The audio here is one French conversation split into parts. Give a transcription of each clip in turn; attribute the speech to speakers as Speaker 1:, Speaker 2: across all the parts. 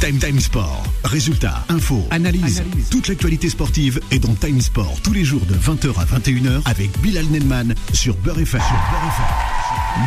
Speaker 1: Time Time Sport. Résultats, infos, analyse. Toute l'actualité sportive est dans Time Sport tous les jours de 20h à 21h avec Bilal Nenman sur Beurre FM.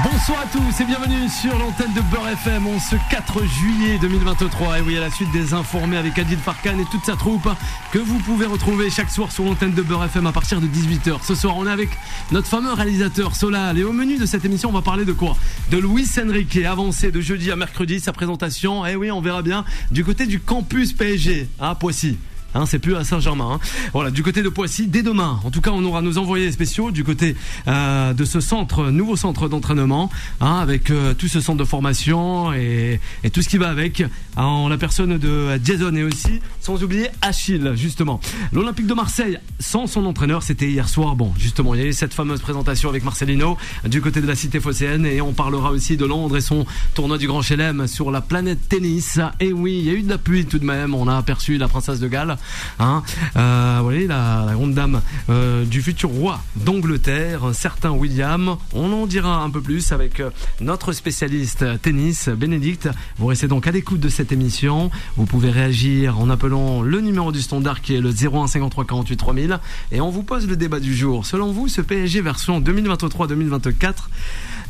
Speaker 2: Bonsoir à tous et bienvenue sur l'antenne de Beurre FM en ce 4 juillet 2023. Et oui, à la suite des informés avec Adil Farkan et toute sa troupe que vous pouvez retrouver chaque soir sur l'antenne de Beurre FM à partir de 18h. Ce soir, on est avec notre fameux réalisateur Solal. Et au menu de cette émission, on va parler de quoi? De Luis Enrique, avancé de jeudi à mercredi, sa présentation. Et oui, on verra bien du côté du campus PSG à Poissy. Hein, c'est plus à Saint-Germain. Hein. Voilà, du côté de Poissy, dès demain. En tout cas, on aura nos envoyés spéciaux du côté euh, de ce centre, nouveau centre d'entraînement, hein, avec euh, tout ce centre de formation et, et, tout ce qui va avec, hein, en la personne de Jason et aussi, sans oublier Achille, justement. L'Olympique de Marseille, sans son entraîneur, c'était hier soir. Bon, justement, il y a eu cette fameuse présentation avec Marcelino du côté de la cité phocéenne et on parlera aussi de Londres et son tournoi du Grand Chelem sur la planète tennis. Et oui, il y a eu de la pluie tout de même. On a aperçu la princesse de Galles. Hein, euh, voyez, la, grande dame euh, du futur roi d'Angleterre, un certain William. On en dira un peu plus avec euh, notre spécialiste tennis, Bénédicte. Vous restez donc à l'écoute de cette émission. Vous pouvez réagir en appelant le numéro du standard qui est le 01 53 48 3000 et on vous pose le débat du jour. Selon vous, ce PSG version 2023-2024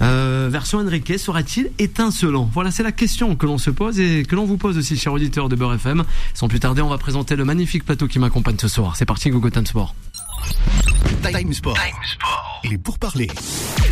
Speaker 2: euh, version Enrique sera-t-il étincelant? Voilà, c'est la question que l'on se pose et que l'on vous pose aussi, chers auditeurs de Beurre FM. Sans plus tarder, on va présenter le magnifique plateau qui m'accompagne ce soir. C'est parti, Google Sport.
Speaker 1: Time Sport. Time Sport. Et pour parler.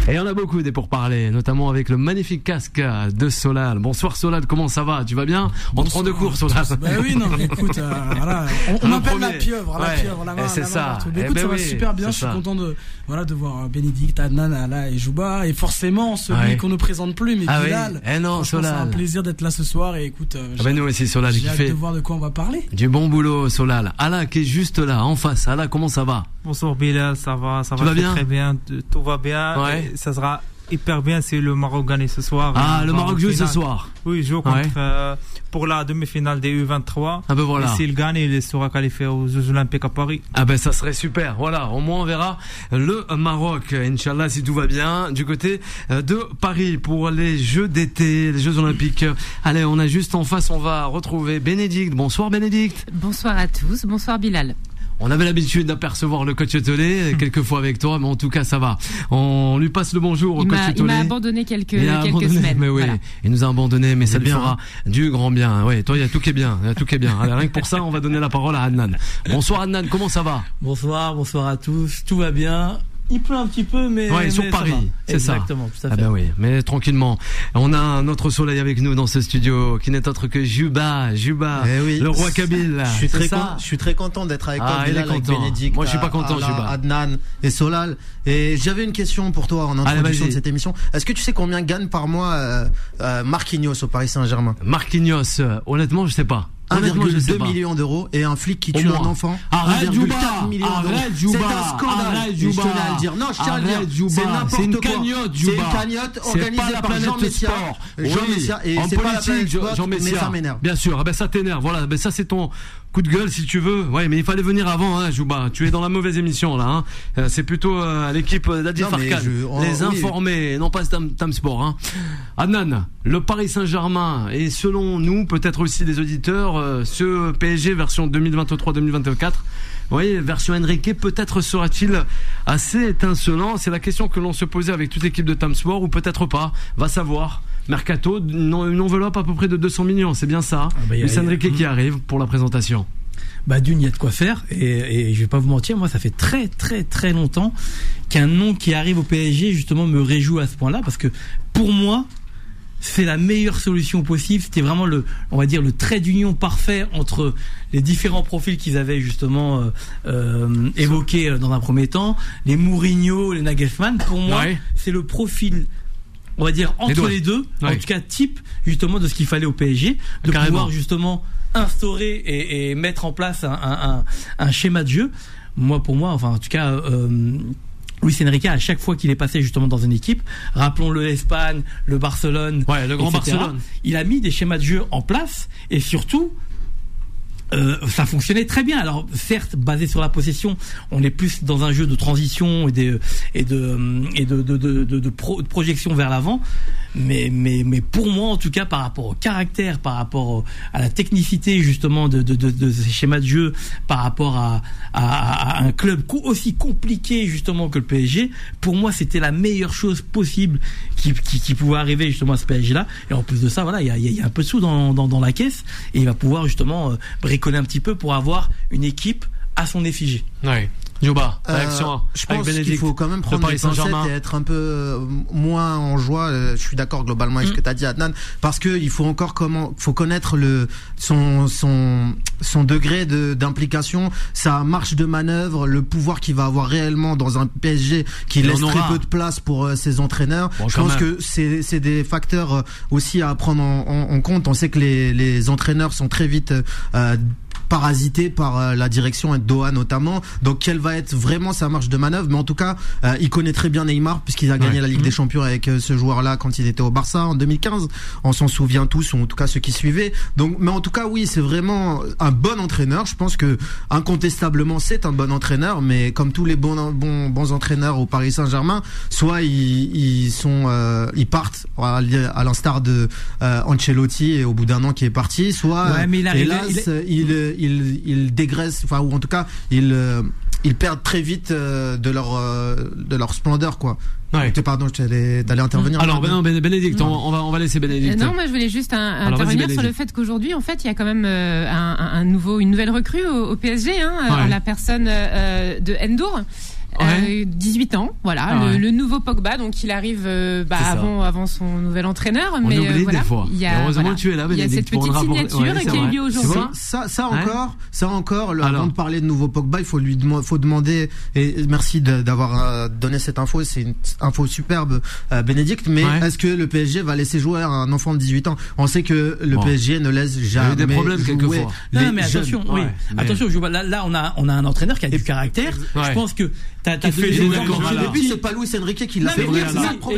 Speaker 2: Et on a beaucoup des pourparlers, notamment avec le magnifique casque de Solal. Bonsoir Solal, comment ça va? Tu vas bien? On te prend de cours Solal.
Speaker 3: Bah oui, non, mais écoute, euh, voilà, on, on m'appelle la pieuvre, la
Speaker 2: Ouais.
Speaker 3: pieuvre, la main,
Speaker 2: Et c'est ça.
Speaker 3: main
Speaker 2: Eh
Speaker 3: écoute,
Speaker 2: ben
Speaker 3: ça va super bien, je suis
Speaker 2: ça.
Speaker 3: content de, voilà, de voir Bénédicte, Adnan, Ala et Jouba, et forcément celui
Speaker 2: Ouais.
Speaker 3: qu'on ne présente plus, mais
Speaker 2: Ah oui. Eh non,
Speaker 3: Franchement, c'est un
Speaker 2: Solal.
Speaker 3: plaisir d'être là ce soir, et écoute, euh,
Speaker 2: Ah ben nous aussi Solal qui
Speaker 3: j'ai hâte
Speaker 2: fait
Speaker 3: de voir de quoi on va parler.
Speaker 2: du bon boulot Solal. Allah qui est juste là, en face. Allah, comment ça va?
Speaker 4: Bonsoir Bilal, ça va, ça
Speaker 2: Tu
Speaker 4: va très,
Speaker 2: bien?
Speaker 4: très bien, t- tout va bien.
Speaker 2: Ouais.
Speaker 4: Et Ça sera hyper bien si le Maroc gagne ce soir.
Speaker 2: Ah, le Maroc joue ce soir.
Speaker 4: Oui, il joue contre,
Speaker 2: Ouais.
Speaker 4: euh, pour la demi-finale des U23.
Speaker 2: Ah ben voilà.
Speaker 4: Et s'il gagne, il sera qualifié aux Jeux Olympiques à Paris.
Speaker 2: Ah ben ça serait super. Voilà, au moins on verra le Maroc, Inch'Allah, si tout va bien, du côté euh, de Paris pour les Jeux d'été, les Jeux Olympiques. Allez, on a juste en face, on va retrouver Bénédicte. Bonsoir Bénédicte.
Speaker 5: Bonsoir à tous, bonsoir Bilal.
Speaker 2: On avait l'habitude d'apercevoir le coach Tolé, quelques fois avec toi, mais en tout cas ça va. On lui passe le bonjour au
Speaker 5: Il
Speaker 2: coach
Speaker 5: m'a il
Speaker 2: Tolé.
Speaker 5: m'a abandonné quelques,
Speaker 2: Il a
Speaker 5: quelques
Speaker 2: abandonné,
Speaker 5: semaines.
Speaker 2: mais oui,
Speaker 5: Voilà.
Speaker 2: il nous a abandonné, mais ça lui
Speaker 6: bien,
Speaker 2: fera du grand bien. Oui, toi, il y a tout qui est bien, il y a tout qui est bien. Allez, rien que pour ça, on va donner la parole à Adnan. Bonsoir Adnan, comment ça va?
Speaker 6: Bonsoir, bonsoir à tous. Tout va bien. Il pleut un petit peu, mais.
Speaker 2: Ouais, sur
Speaker 6: mais
Speaker 2: Paris, c'est ça.
Speaker 6: Exactement, tout à
Speaker 2: Ah
Speaker 6: fait.
Speaker 2: ben oui, mais tranquillement. On a un autre soleil avec nous dans ce studio, qui n'est autre que Juba, Juba,
Speaker 7: Eh oui.
Speaker 2: le roi Kabyle.
Speaker 7: Je suis très,
Speaker 2: ça
Speaker 7: con- je suis très content d'être avec
Speaker 2: Ah,
Speaker 7: toi,
Speaker 2: il est
Speaker 7: Bilal, avec
Speaker 2: content.
Speaker 7: Bénédicte,
Speaker 2: Moi, je suis pas content,
Speaker 7: Ala,
Speaker 2: Juba.
Speaker 7: Adnan et Solal. Et j'avais une question pour toi en introduction de cette émission. Est-ce que tu sais combien gagne par mois euh, euh, Marquinhos au Paris Saint-Germain?
Speaker 2: Marquinhos, euh, honnêtement, je sais pas. Honnêtement, je sais
Speaker 7: 1,2
Speaker 2: pas.
Speaker 7: millions d'euros et un flic qui tue un enfant.
Speaker 2: Arrête,
Speaker 7: 1,4
Speaker 2: Juba. Arrête, Juba
Speaker 7: C'est un scandale.
Speaker 2: Arrête, Juba
Speaker 7: Je tenais à le dire. Non, je tiens à le dire. C'est n'importe
Speaker 2: C'est une
Speaker 7: quoi.
Speaker 2: cagnotte,
Speaker 7: C'est
Speaker 2: Juba.
Speaker 7: une cagnotte
Speaker 2: C'est
Speaker 7: organisée par Jean Messia. Jean Messia. Et c'est pas la planète
Speaker 2: Jean, Jean
Speaker 7: mais
Speaker 2: Messia.
Speaker 7: ça m'énerve.
Speaker 2: Bien sûr, ah ben ça t'énerve. Voilà, ben ça c'est ton coup de gueule si tu veux. Ouais, mais il fallait venir avant, hein, Juba. Tu es dans la mauvaise émission là. Hein. Euh, C'est plutôt euh, l'équipe d'Adil
Speaker 7: Non, mais
Speaker 2: Farkan.
Speaker 7: je- oh,
Speaker 2: Les
Speaker 7: oui.
Speaker 2: informés, non pas Tam, Tam Sport. Hein. Adnan, le Paris Saint-Germain et selon nous, peut-être aussi des auditeurs, euh, ce PSG version 2023-2024. Vous voyez, version Enrique, peut-être sera-t-il assez étincelant C'est la question que l'on se posait avec toute l'équipe de Tam Sport, ou peut-être pas. Va savoir. Mercato, une enveloppe à peu près de 200 millions, c'est bien ça.
Speaker 6: bah, y a-
Speaker 2: Luis Enrique qui arrive pour la présentation.
Speaker 6: Bah d'une, il y a de quoi faire et, et je vais pas vous mentir, moi ça fait très très très longtemps qu'un nom qui arrive au PSG justement me réjouit à ce point-là parce que pour moi c'est la meilleure solution possible. C'était vraiment le, on va dire le trait d'union parfait entre les différents profils qu'ils avaient justement euh, euh, évoqués euh, dans un premier temps, les Mourinho, les Nagelsmann. Pour moi,
Speaker 2: Ouais.
Speaker 6: c'est le profil. On va dire entre les deux, en tout cas type justement de ce qu'il fallait au PSG, de
Speaker 2: Carrément.
Speaker 6: pouvoir justement instaurer et, et mettre en place un, un, un, un schéma de jeu. Moi, pour moi, enfin, en tout cas, euh, Luis Enrique, à chaque fois qu'il est passé justement dans une équipe, rappelons-le l'Espagne, le Barcelone,
Speaker 2: Ouais, le grand
Speaker 6: etc.,
Speaker 2: Barcelone.
Speaker 6: il a mis des schémas de jeu en place et surtout euh, ça fonctionnait très bien. Alors certes, basé sur la possession, on est plus dans un jeu de transition et de et de et de de, de, de, de pro- de projection vers l'avant. Mais mais mais pour moi, en tout cas, par rapport au caractère, par rapport à la technicité justement de de, ces schémas de jeu, par rapport à à, à un club aussi compliqué justement que le PSG, pour moi, c'était la meilleure chose possible qui qui, qui pouvait arriver justement à ce PSG là. Et en plus de ça, voilà, il y a, y a- un peu de sous dans, dans dans la caisse et il va pouvoir justement euh, bricoler un petit peu pour avoir une équipe à son effigie.
Speaker 2: Juba,
Speaker 7: Euh,
Speaker 2: réaction
Speaker 7: je
Speaker 2: avec
Speaker 7: pense qu'il faut quand même prendre les pincettes et être un peu euh, moins en joie. Euh, Je suis d'accord globalement avec ce
Speaker 2: Mm.
Speaker 7: que tu as dit, Adnan, parce que il faut encore comment, faut connaître le son son son degré de d'implication, sa marche de manœuvre, le pouvoir qu'il va avoir réellement dans un PSG qui laisse très peu de place pour euh, ses entraîneurs.
Speaker 2: Bon,
Speaker 7: Je pense
Speaker 2: même.
Speaker 7: que c'est c'est des facteurs euh, aussi à prendre en, en- en compte. On sait que les les entraîneurs sont très vite euh, parasité par euh, la direction et Doha notamment. Donc quelle va être vraiment sa marge de manœuvre? Mais en tout cas, euh, il connaît très bien Neymar puisqu'il a gagné
Speaker 2: Ouais.
Speaker 7: la Ligue des Champions avec euh, ce joueur-là quand il était au Barça en 2015. On s'en souvient tous, ou en tout cas ceux qui suivaient. Donc, mais en tout cas, oui, c'est vraiment un bon entraîneur. Je pense que incontestablement c'est un bon entraîneur, mais comme tous les bons bons, bons entraîneurs au Paris Saint-Germain, soit ils, ils sont euh, ils partent à, l'instar de euh, Ancelotti et au bout d'un an qui est parti, soit
Speaker 6: Ouais, mais il arrive-
Speaker 7: hélas,
Speaker 6: il-
Speaker 7: ils ils ils dégraissent, enfin ou en tout cas ils euh, ils perdent très vite euh, de leur euh, de leur splendeur quoi.
Speaker 2: Ouais.
Speaker 7: Pardon, je t'allais t'allais intervenir.
Speaker 2: Alors, ben non, Bé- Bénédicte, on, on va, on va laisser Bénédicte.
Speaker 5: non, moi je voulais juste un-
Speaker 2: Alors, vas-y,
Speaker 5: intervenir sur le fait qu'aujourd'hui, en fait, il y a quand même euh, un, nouveau, une nouvelle recrue au, au PSG, hein,
Speaker 2: Ouais.
Speaker 5: la personne euh, de Endour.
Speaker 2: Ouais.
Speaker 5: Euh, 18 ans, voilà,
Speaker 2: Ah
Speaker 5: le,
Speaker 2: ouais.
Speaker 5: le nouveau Pogba, donc il arrive euh, bah, avant, avant son nouvel entraîneur.
Speaker 2: On
Speaker 5: mais
Speaker 2: oublie
Speaker 5: euh, voilà,
Speaker 2: des fois.
Speaker 5: il y a,
Speaker 2: Heureusement
Speaker 5: voilà,
Speaker 2: que tu es là,
Speaker 5: il y a
Speaker 2: Bénédicte,
Speaker 5: cette petite signature qui a eu
Speaker 2: vrai.
Speaker 5: lieu
Speaker 2: Tu
Speaker 5: aujourd'hui.
Speaker 7: Ça, ça encore, ça encore,
Speaker 2: Alors.
Speaker 7: avant de parler de nouveau Pogba, il faut lui demander, faut demander, et merci d'avoir donné cette info, c'est une info superbe, euh, Bénédicte, mais
Speaker 2: Ouais.
Speaker 7: est-ce que le PSG va laisser jouer un enfant de 18 ans? On sait que le
Speaker 2: Bon.
Speaker 7: PSG ne laisse
Speaker 2: Il y a
Speaker 7: jamais
Speaker 2: eu des problèmes quelquefois.
Speaker 6: Non, mais
Speaker 7: jeunes.
Speaker 6: attention, oui. Attention, je vois, là, là, on a, on a un entraîneur qui a du caractère. Je pense que t'as, t'as
Speaker 2: fait voilà.
Speaker 7: Et puis c'est pas Luis Enrique qui l'a fait.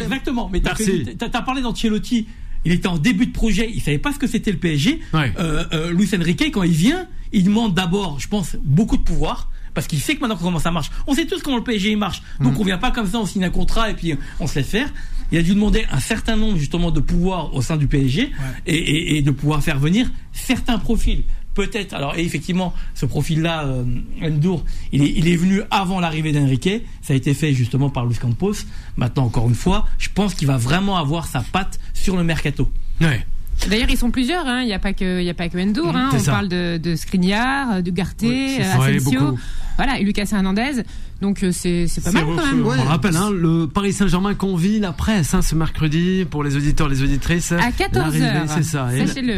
Speaker 6: Exactement. Mais t'as, parlé d'Ancelotti. Il était en début de projet. Il savait pas ce que c'était le PSG.
Speaker 2: Ouais.
Speaker 6: Euh, euh, Luis Enrique, quand il vient, il demande d'abord, je pense, beaucoup de pouvoir. Parce qu'il sait que maintenant comment ça marche. On sait tous comment le PSG marche. Donc on vient pas comme ça, on signe un contrat et puis on se laisse faire. Il a dû demander un certain nombre justement de pouvoir au sein du PSG et, et- et de pouvoir faire venir certains profils. Peut-être. Alors et effectivement, ce profil-là, euh, Ndour, il est, il est venu avant l'arrivée d'Enrique. Ça a été fait justement par Luis Campos. Maintenant, encore une fois, je pense qu'il va vraiment avoir sa patte sur le mercato.
Speaker 2: Ouais.
Speaker 5: D'ailleurs, ils sont plusieurs. hein. Il n'y a pas que, il y a pas que Endour. hein. On
Speaker 2: ça.
Speaker 5: parle de, de Skriniar, de Garté,
Speaker 2: Ouais,
Speaker 5: Asensio, voilà, et Lucas Hernandez. Donc euh, c'est c'est pas mal quand même.
Speaker 7: Ouais.
Speaker 2: On rappelle, hein, le Paris Saint-Germain convie la presse hein, ce mercredi pour les auditeurs, les auditrices.
Speaker 5: À 14
Speaker 2: L'arrivée,
Speaker 5: heures.
Speaker 2: C'est ça.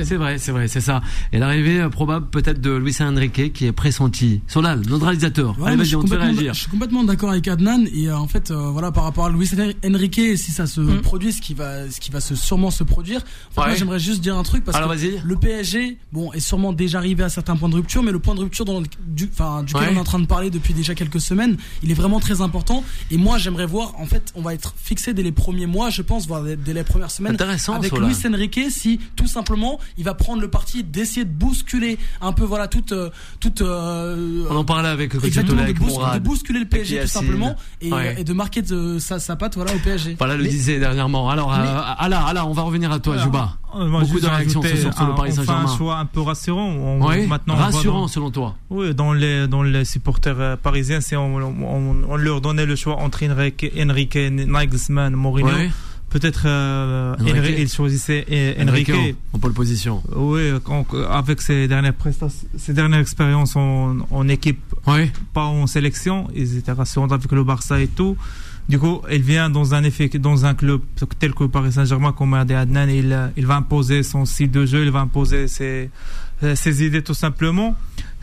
Speaker 2: C'est vrai, c'est vrai, c'est ça. Et l'arrivée euh, probable peut-être de Luis Enrique qui est pressenti. Solal, notre réalisateur.
Speaker 3: Ouais,
Speaker 2: Allez, vas-y,
Speaker 3: je, suis
Speaker 2: on te réagir.
Speaker 3: je suis complètement d'accord avec Adnan et euh, en fait euh, voilà par rapport à Luis Enrique si ça se
Speaker 2: Mm.
Speaker 3: produit ce qui va ce qui va se sûrement se produire
Speaker 2: Ouais.
Speaker 3: moi j'aimerais juste dire un truc parce
Speaker 2: Alors,
Speaker 3: que le PSG bon est sûrement déjà arrivé à certains points de rupture mais le point de rupture dans le- du enfin duquel
Speaker 2: Ouais.
Speaker 3: on est en train de parler depuis déjà quelques semaines il est vraiment très important et moi j'aimerais voir en fait on va être fixé dès les premiers mois je pense voire dès, dès les premières semaines
Speaker 2: Intéressant,
Speaker 3: avec. Luis Enrique si tout simplement il va prendre le parti d'essayer de bousculer un peu voilà toute euh, toute euh,
Speaker 2: On en parlait avec
Speaker 3: Exactement, de, bous- de bousculer le PSG tout simplement et,
Speaker 2: Ouais.
Speaker 3: et de marquer de, sa, sa patte voilà, au PSG.
Speaker 2: Voilà, le disait dernièrement. Alors, euh, Ala, Ala, on va revenir à toi,
Speaker 4: Alors,
Speaker 2: Juba.
Speaker 4: Euh, moi,
Speaker 2: Beaucoup de réactions ce
Speaker 4: rajouter
Speaker 2: soir sur le
Speaker 4: un-
Speaker 2: Paris
Speaker 4: enfin,
Speaker 2: Saint-Germain.
Speaker 4: un choix un peu rassurant. On-
Speaker 2: Oui,
Speaker 4: maintenant,
Speaker 2: rassurant
Speaker 4: dans-
Speaker 2: selon toi.
Speaker 4: Oui, dans les, dans les supporters euh, parisiens, c'est on, on, on leur donnait le choix entre Enrique, Enrique Nagelsmann, Mourinho.
Speaker 2: Ouais.
Speaker 4: Peut-être euh,
Speaker 2: Enrique.
Speaker 4: Enrique, il choisissait euh, Enrique.
Speaker 2: Enrique en pole position.
Speaker 4: Oui, quand- avec ses dernières prestations, ses dernières expériences en, en équipe, pas en sélection, ils étaient rassurants avec le Barça et tout. Du coup, il vient dans un effet, dans un club tel que Paris Saint-Germain, comme a dit Adnan, il, il va imposer son style de jeu, il va imposer ses, ses idées tout simplement.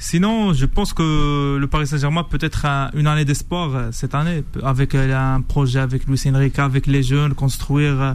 Speaker 4: Sinon, je pense que le Paris Saint-Germain peut être un- une année d'espoir euh, cette année, avec euh, un projet avec Luis Enrique, avec les jeunes, construire euh,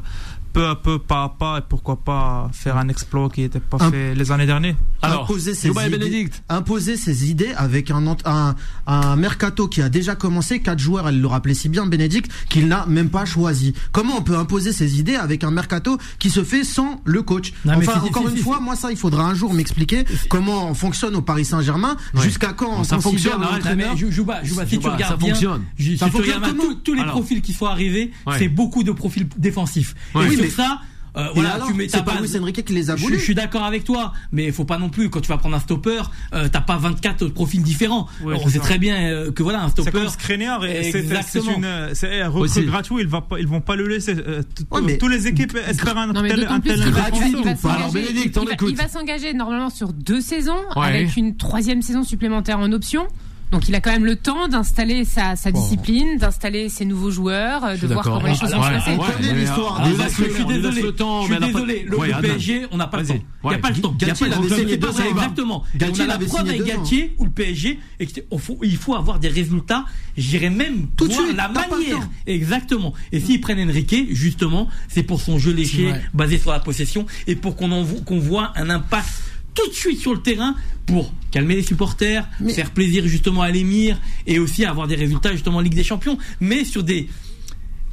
Speaker 4: peu à peu, pas à pas, et pourquoi pas faire un exploit qui n'était pas
Speaker 7: Un-
Speaker 4: fait les années dernières.
Speaker 2: Alors,
Speaker 7: imposer ses
Speaker 2: Dubaï
Speaker 7: idées,
Speaker 2: Bénédicte.
Speaker 7: imposer ses idées avec un, ent- un, un mercato qui a déjà commencé, quatre joueurs, elle le rappelait si bien Bénédicte, qu'il n'a même pas choisi. Comment on peut imposer ses idées avec un mercato qui se fait sans le coach?
Speaker 6: Non,
Speaker 7: Enfin, encore une fois, moi ça, il faudra un jour m'expliquer comment on fonctionne au Paris Saint-Germain,
Speaker 2: Ouais.
Speaker 7: jusqu'à quand on
Speaker 2: Ça fonctionne,
Speaker 6: mais Jouba, Jouba, si tu
Speaker 2: Jouba,
Speaker 6: regardes
Speaker 2: ça
Speaker 6: bien,
Speaker 2: fonctionne.
Speaker 6: je- si
Speaker 7: Ça
Speaker 6: tu
Speaker 7: fonctionne
Speaker 6: regardes bien,
Speaker 7: comment
Speaker 6: tous, tous les
Speaker 2: Alors.
Speaker 6: profils qui sont arrivés,
Speaker 2: Ouais.
Speaker 6: c'est beaucoup de profils défensifs.
Speaker 2: Ouais.
Speaker 6: Et
Speaker 7: Oui,
Speaker 6: ça, euh, voilà,
Speaker 7: alors,
Speaker 6: tu mets
Speaker 7: c'est pas. Luis Enrique qui les a
Speaker 6: Je,
Speaker 7: voulu.
Speaker 6: je suis d'accord avec toi, mais il faut pas non plus quand tu vas prendre un stopper, euh, t'as pas 24 profils différents.
Speaker 4: Ouais,
Speaker 6: Alors,
Speaker 4: c'est
Speaker 6: on sait
Speaker 4: ça.
Speaker 6: très bien euh, que voilà un
Speaker 4: C'est
Speaker 6: stopper.
Speaker 4: comme Skriniar, et c'est- c'est une, c'est un recrue
Speaker 2: Aussi.
Speaker 4: gratuit, ils, va pas, ils vont pas le laisser. euh,
Speaker 7: Ouais,
Speaker 4: Tous les équipes espèrent un
Speaker 5: Non,
Speaker 4: tel, un
Speaker 7: gratuit ou pas
Speaker 2: Alors,
Speaker 5: s'engager-
Speaker 2: Bénédicte, on
Speaker 5: il va-
Speaker 2: écoute.
Speaker 5: il va s'engager normalement sur deux saisons avec une troisième saison supplémentaire en option. Donc il a quand même le temps d'installer sa, sa discipline, d'installer ses nouveaux joueurs, euh, de voir comment les choses vont se
Speaker 2: Ouais,
Speaker 5: passer.
Speaker 7: On connaît l'histoire des
Speaker 2: le-
Speaker 6: je suis désolé,
Speaker 2: le temps,
Speaker 6: je suis
Speaker 2: pas-
Speaker 6: désolé, le,
Speaker 2: Ouais,
Speaker 6: le
Speaker 2: Adnan.
Speaker 6: PSG, on n'a pas le temps. Il n'y a pas le temps. Le
Speaker 7: l'avait signé deux ans.
Speaker 6: Exactement. Et
Speaker 7: Galtier
Speaker 6: on a la
Speaker 7: l'avait
Speaker 6: preuve
Speaker 7: signé
Speaker 6: avec. Galtier ou le PSG. Et il faut avoir des résultats. J'irais même
Speaker 7: Tout de suite,
Speaker 6: la manière. Exactement. Et s'ils prennent Enrique, justement, c'est pour son jeu léché, basé sur la possession, et pour qu'on voit un impact tout de suite sur le terrain pour calmer les supporters,
Speaker 7: Mais-
Speaker 6: faire plaisir justement à l'émir et aussi avoir des résultats justement en Ligue des Champions, mais sur des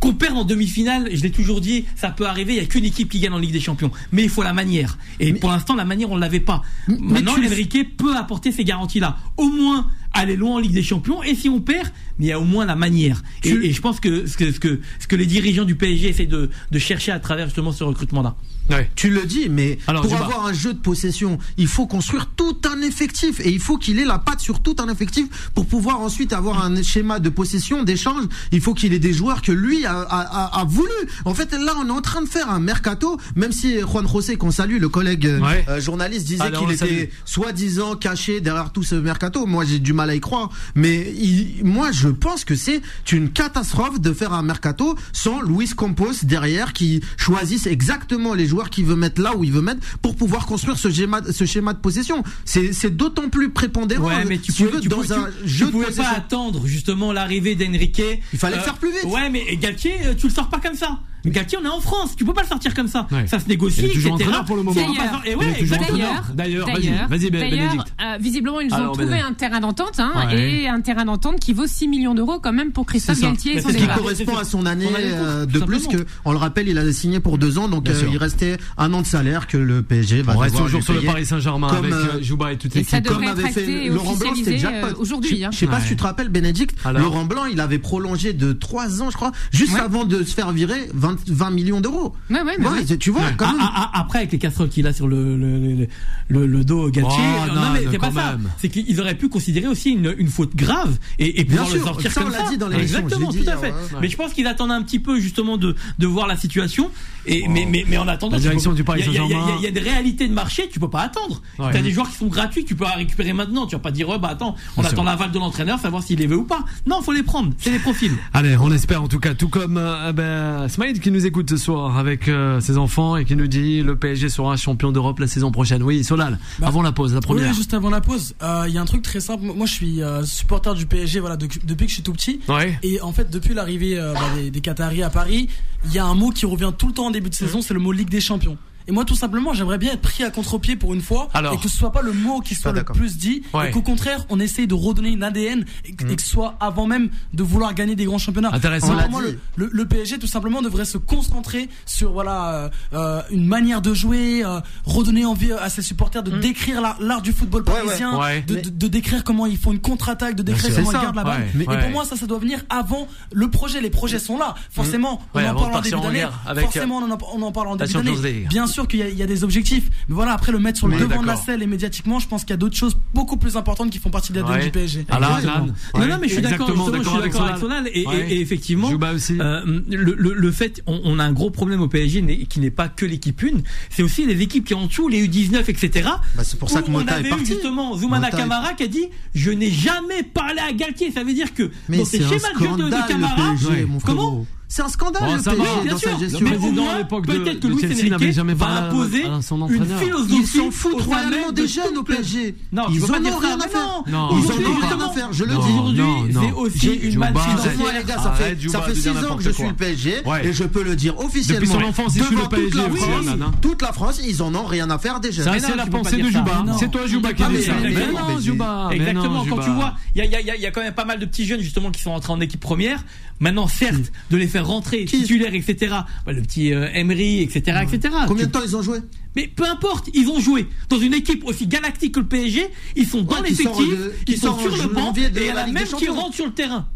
Speaker 6: qu'on perde en demi-finale, je l'ai toujours dit, ça peut arriver, il n'y a qu'une équipe qui gagne en Ligue des Champions. Mais il faut la manière. Et pour l'instant, la manière, on ne l'avait pas.
Speaker 7: Mais
Speaker 6: Maintenant,
Speaker 7: tu-
Speaker 6: Enrique peut apporter ces garanties-là. Au moins, aller loin en Ligue des Champions. Et si on perd, mais il y a au moins la manière. Et, je pense que ce, que ce que ce que les dirigeants du PSG essaient de, de chercher à travers justement ce recrutement-là.
Speaker 2: Ouais.
Speaker 7: Tu le dis, mais
Speaker 2: Alors,
Speaker 7: pour avoir un jeu de possession, il faut construire tout un effectif et il faut qu'il ait la patte sur tout un effectif pour pouvoir ensuite avoir un schéma de possession, d'échange. Il faut qu'il ait des joueurs que lui a, a- a- a voulu. En fait, là, on est en train de faire un mercato, même si Juan José, qu'on salue, le collègue euh,
Speaker 2: Ouais.
Speaker 7: euh, journaliste, disait qu'il était soi-disant caché derrière tout ce mercato. Moi, j'ai du mal à y croire, mais il- moi, je pense que c'est une catastrophe de faire un mercato sans Luis Campos derrière qui choisisse exactement les joueurs qu'il veut mettre là où il veut mettre pour pouvoir construire ce schéma, ce schéma de possession. C'est d'autant plus prépondérant
Speaker 6: Ouais,
Speaker 7: euh,
Speaker 6: mais tu
Speaker 7: si
Speaker 6: pouvais,
Speaker 7: veux,
Speaker 6: tu
Speaker 7: dans
Speaker 6: pouvais-
Speaker 7: un
Speaker 6: tu-
Speaker 7: jeu
Speaker 6: tu
Speaker 7: de
Speaker 6: pouvais
Speaker 7: possession.
Speaker 6: pas attendre justement l'arrivée d'Enrique.
Speaker 7: Il fallait le faire plus vite.
Speaker 6: Ouais, mais Galtier, euh, tu le sors pas comme ça. Galtier, on est en France, tu peux pas le sortir comme ça.
Speaker 2: Ouais.
Speaker 6: Ça se négocie,
Speaker 2: Il est toujours
Speaker 6: etc.
Speaker 2: entraîneur pour le moment.
Speaker 5: D'ailleurs,
Speaker 6: Et
Speaker 2: toujours
Speaker 6: exactement.
Speaker 2: entraîneur. D'ailleurs, vas-y,
Speaker 5: D'ailleurs,
Speaker 2: vas-y, Bé-
Speaker 5: d'ailleurs,
Speaker 2: Bénédicte.
Speaker 5: euh, visiblement, ils ont
Speaker 2: Alors,
Speaker 5: trouvé
Speaker 2: Bénédicte.
Speaker 5: un terrain d'entente hein,
Speaker 2: Ouais.
Speaker 5: et un terrain d'entente qui vaut 6 millions d'euros quand même pour Christophe. Galtier
Speaker 6: ce
Speaker 7: qui correspond à son année euh, de plus que on le rappelle il a signé pour deux ans donc euh, il restait un an de salaire que le PSG va
Speaker 2: On reste toujours sur le. Paris Saint-Germain
Speaker 7: Comme,
Speaker 2: avec Jouba et toute l'équipe.
Speaker 7: Comme avait fait Laurent Blanc, c'était
Speaker 5: aujourd'hui,
Speaker 7: Je-
Speaker 5: hein.
Speaker 7: Je sais pas si tu te rappelles, Bénédicte. Laurent Blanc, il avait prolongé de 3 ans, je crois, juste avant de se faire virer 20, 20 millions d'euros.
Speaker 5: Ouais, ouais, mais
Speaker 7: Ouais,
Speaker 5: ouais.
Speaker 7: Tu vois,
Speaker 2: Ouais.
Speaker 7: quand
Speaker 6: Ah,
Speaker 7: même.
Speaker 6: ah, ah, après, avec les casseroles qu'il a sur le, le, le, le, le dos Galtier,
Speaker 2: Oh, non,
Speaker 6: mais c'est pas ça. C'est qu'ils auraient pu considérer aussi une, une faute grave et, et
Speaker 7: Bien
Speaker 6: pouvoir le
Speaker 7: sûr,
Speaker 6: sortir
Speaker 7: ça,
Speaker 6: comme
Speaker 7: on l'a
Speaker 6: ça.
Speaker 7: dit dans l'émission,
Speaker 6: Exactement, tout à fait.
Speaker 7: ouais.
Speaker 6: Mais je pense qu'ils attendent un petit peu justement de, de voir la situation. Et, mais, mais, mais en attendant,
Speaker 2: La
Speaker 6: tu
Speaker 2: direction
Speaker 6: peux-
Speaker 2: du Paris
Speaker 6: il y a- y des réalités de marché, tu peux pas attendre.
Speaker 2: Ouais.
Speaker 6: Tu as des joueurs qui sont gratuits, tu peux les récupérer maintenant. Tu vas pas dire, oh, bah attends, on
Speaker 2: Bien
Speaker 6: attend l'aval de l'entraîneur, savoir s'il les veut ou pas. Non, faut les prendre. C'est des profils.
Speaker 2: Allez, on espère en tout cas, tout comme euh, ben, Smile qui nous écoute ce soir avec euh, ses enfants et qui nous dit le PSG sera champion d'Europe la saison prochaine. Oui, Solal,
Speaker 3: Bah,
Speaker 2: avant la pause, la première.
Speaker 3: Oui, juste avant la pause. Euh, Il y a un truc très simple. Moi, je suis euh, supporter du PSG voilà, de- depuis que je suis tout petit.
Speaker 2: Ouais.
Speaker 3: Et en fait, depuis l'arrivée bah, des, des Qataris à Paris, il y a un mot qui revient tout le temps en début de saison, c'est le mot Ligue des Champions. Et moi, tout simplement, j'aimerais bien être pris à contre-pied pour une fois,
Speaker 2: Alors.
Speaker 3: et que ce soit pas le mot qui soit le plus dit,
Speaker 2: Ouais.
Speaker 3: et qu'au contraire, on essaye de redonner une ADN, et, que- et que ce soit avant même de vouloir gagner des grands championnats.
Speaker 2: Intéressant.
Speaker 3: Le, le- le PSG, tout simplement, devrait se concentrer sur voilà euh, euh, une manière de jouer, euh, redonner envie à ses supporters de décrire la- l'art du football
Speaker 7: Ouais, ouais.
Speaker 3: parisien,
Speaker 2: Ouais.
Speaker 3: De, de- de décrire comment ils font une contre-attaque, de décrire comment ils gardent la balle.
Speaker 2: Ouais.
Speaker 3: Mais-
Speaker 2: Ouais.
Speaker 3: Et pour moi, ça, ça doit venir avant le projet. Les projets sont là. Forcément, on
Speaker 2: Ouais,
Speaker 3: en parle en début d'année. Forcément, on en, parle en début d'année. Bien sûr qu'il y, a- il y a des objectifs. Mais voilà, après le mettre sur le
Speaker 2: Mais
Speaker 3: devant de la selle et médiatiquement, je pense qu'il y a d'autres choses beaucoup plus importantes qui font partie de l'ADN
Speaker 2: Ouais.
Speaker 3: du PSG.
Speaker 2: Alors. Adnan,
Speaker 6: Non,
Speaker 2: ouais.
Speaker 6: non, mais je suis d'accord, je suis d'accord avec Solal. Et, et-
Speaker 2: Ouais.
Speaker 6: et effectivement,
Speaker 2: aussi.
Speaker 6: euh, le, le, le fait, on, on a un gros problème au PSG qui n'est pas que l'équipe une, c'est aussi les équipes qui en dessous, les U19, etc.
Speaker 7: Bah, c'est pour ça que
Speaker 6: on
Speaker 7: Mota
Speaker 6: avait
Speaker 7: est
Speaker 6: eu
Speaker 7: parti.
Speaker 6: justement Zoumana
Speaker 7: Mota est-
Speaker 6: Camara qui a dit Je n'ai jamais parlé à Galtier. Ça veut dire que
Speaker 7: Mais
Speaker 6: dans ces
Speaker 7: c'est un
Speaker 6: schémas de de,
Speaker 7: PSG,
Speaker 2: Ouais.
Speaker 7: mon
Speaker 6: Comment.
Speaker 7: C'est un scandale
Speaker 2: Bon,
Speaker 7: le
Speaker 2: ça
Speaker 7: PSG
Speaker 2: va,
Speaker 6: bien
Speaker 7: dans
Speaker 6: sûr.
Speaker 7: sa gestion.
Speaker 6: Mais au
Speaker 2: président
Speaker 6: moins,
Speaker 2: à l'époque de-
Speaker 6: peut-être que
Speaker 2: de
Speaker 6: Luis
Speaker 2: Chelsea
Speaker 6: Enrique
Speaker 2: n'avait jamais
Speaker 6: va
Speaker 2: parlé à-
Speaker 6: imposer
Speaker 2: à son
Speaker 6: une
Speaker 2: entraîneur.
Speaker 6: philosophie
Speaker 7: Ils sont foutent royalement des
Speaker 6: de
Speaker 7: jeunes au. PSG.
Speaker 6: Non,
Speaker 7: ils en ont rien à faire. Ils en ont rien à faire, je le dis.
Speaker 6: Aujourd'hui, c'est aussi une manne.
Speaker 7: Moi, les gars, ça fait, ça fait
Speaker 2: de
Speaker 7: 6
Speaker 2: dire
Speaker 7: ans que je suis le PSG et je peux le dire officiellement.
Speaker 2: Depuis son enfance, il suit le PSG,
Speaker 7: toute la
Speaker 2: le
Speaker 7: France,
Speaker 2: Fernand, hein.
Speaker 7: toute la France, ils en ont rien à faire des jeunes.
Speaker 2: Ça, c'est la pensée de. Juba. C'est toi, Juba, qui
Speaker 7: Ah,
Speaker 2: dit
Speaker 7: mais
Speaker 2: ça. non, Juba.
Speaker 6: Exactement, quand tu vois, il y a quand même pas mal de petits jeunes justement qui sont entrés en équipe première. Maintenant, certes, de les faire rentrer
Speaker 7: Qui
Speaker 6: titulaires, etc. Bah, le petit euh, Emery, etc., etc.
Speaker 7: Combien de temps ils ont joué?
Speaker 6: Mais peu importe, ils ont joué dans une équipe aussi galactique que le PSG. Ils sont dans
Speaker 7: Ouais,
Speaker 6: l'effectif, ils sont sur le banc, et il y
Speaker 7: la
Speaker 6: même qui rentrent sur le terrain.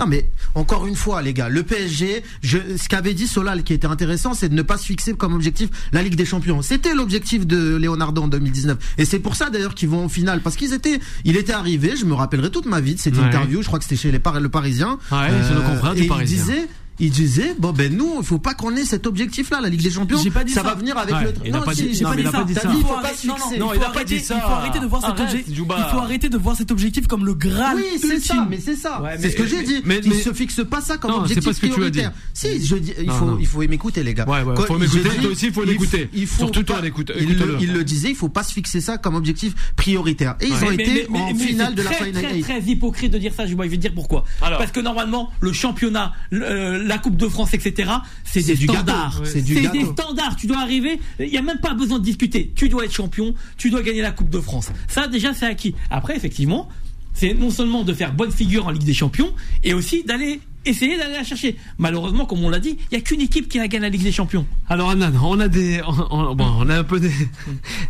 Speaker 7: Non mais encore une fois les gars, le PSG, je, ce qu'avait dit Solal qui était intéressant, c'est de ne pas se fixer comme objectif la Ligue des Champions. C'était l'objectif de Leonardo en 2019 et c'est pour ça d'ailleurs qu'ils vont en finale parce qu'ils étaient, il était arrivé, je me rappellerai toute ma vie de cette
Speaker 2: Ouais.
Speaker 7: interview, je crois que c'était chez les Par- le Parisien.
Speaker 2: Ouais, c'est le confrère du
Speaker 7: et
Speaker 2: Parisien.
Speaker 7: Il disait il disait bon ben nous il faut pas qu'on ait cet objectif là la Ligue des Champions
Speaker 3: J'ai pas dit
Speaker 7: ça,
Speaker 3: ça.
Speaker 7: va venir avec
Speaker 2: Ouais,
Speaker 7: le
Speaker 2: il a
Speaker 7: non,
Speaker 2: pas dit- non, mais il a pas dit ça.
Speaker 7: dit,
Speaker 3: Il faut
Speaker 7: faut pas
Speaker 3: arrêter,
Speaker 7: se
Speaker 3: non, non, il
Speaker 2: il
Speaker 3: faut arrêter, il faut arrêter de voir cet
Speaker 2: Arrête,
Speaker 3: objectif.
Speaker 2: Juba.
Speaker 3: Il faut arrêter de voir cet objectif comme le graal
Speaker 7: Oui, c'est ça, mais c'est ça.
Speaker 6: Ouais,
Speaker 7: c'est ce que j'ai dit.
Speaker 2: mais-
Speaker 7: il se fixe pas ça comme objectif
Speaker 2: pas ce que tu as
Speaker 7: prioritaire.
Speaker 2: dit.
Speaker 7: Si, je dis, il faut, il faut m'écouter, les gars.
Speaker 2: Ouais, ouais, faut m'écouter, toi aussi, il faut
Speaker 7: il
Speaker 2: l'écouter.
Speaker 7: il faut
Speaker 2: Surtout toi, l'écoute-
Speaker 7: il, le, disait, il faut pas se fixer ça comme objectif prioritaire. Et ils ont été en finale de la
Speaker 6: très,
Speaker 7: Final
Speaker 6: très,
Speaker 7: Eight.
Speaker 6: très hypocrite de dire ça, Juba. Je vais te dire pourquoi? Parce que normalement, le championnat, euh, la Coupe de France, etc., c'est des standards. C'est des standards. Tu dois arriver. Il n'y a même pas besoin de discuter. Tu dois être champion. Tu dois gagner la Coupe de France. Ça, déjà, c'est acquis. Après, effectivement, c'est non seulement de faire bonne figure en Ligue des Champions, et aussi d'aller essayer d'aller la chercher. Malheureusement, comme on l'a dit, il n'y a qu'une équipe qui a gagné la Ligue des Champions.
Speaker 2: Alors Anan, on a des, on, on- bon, on a un peu des,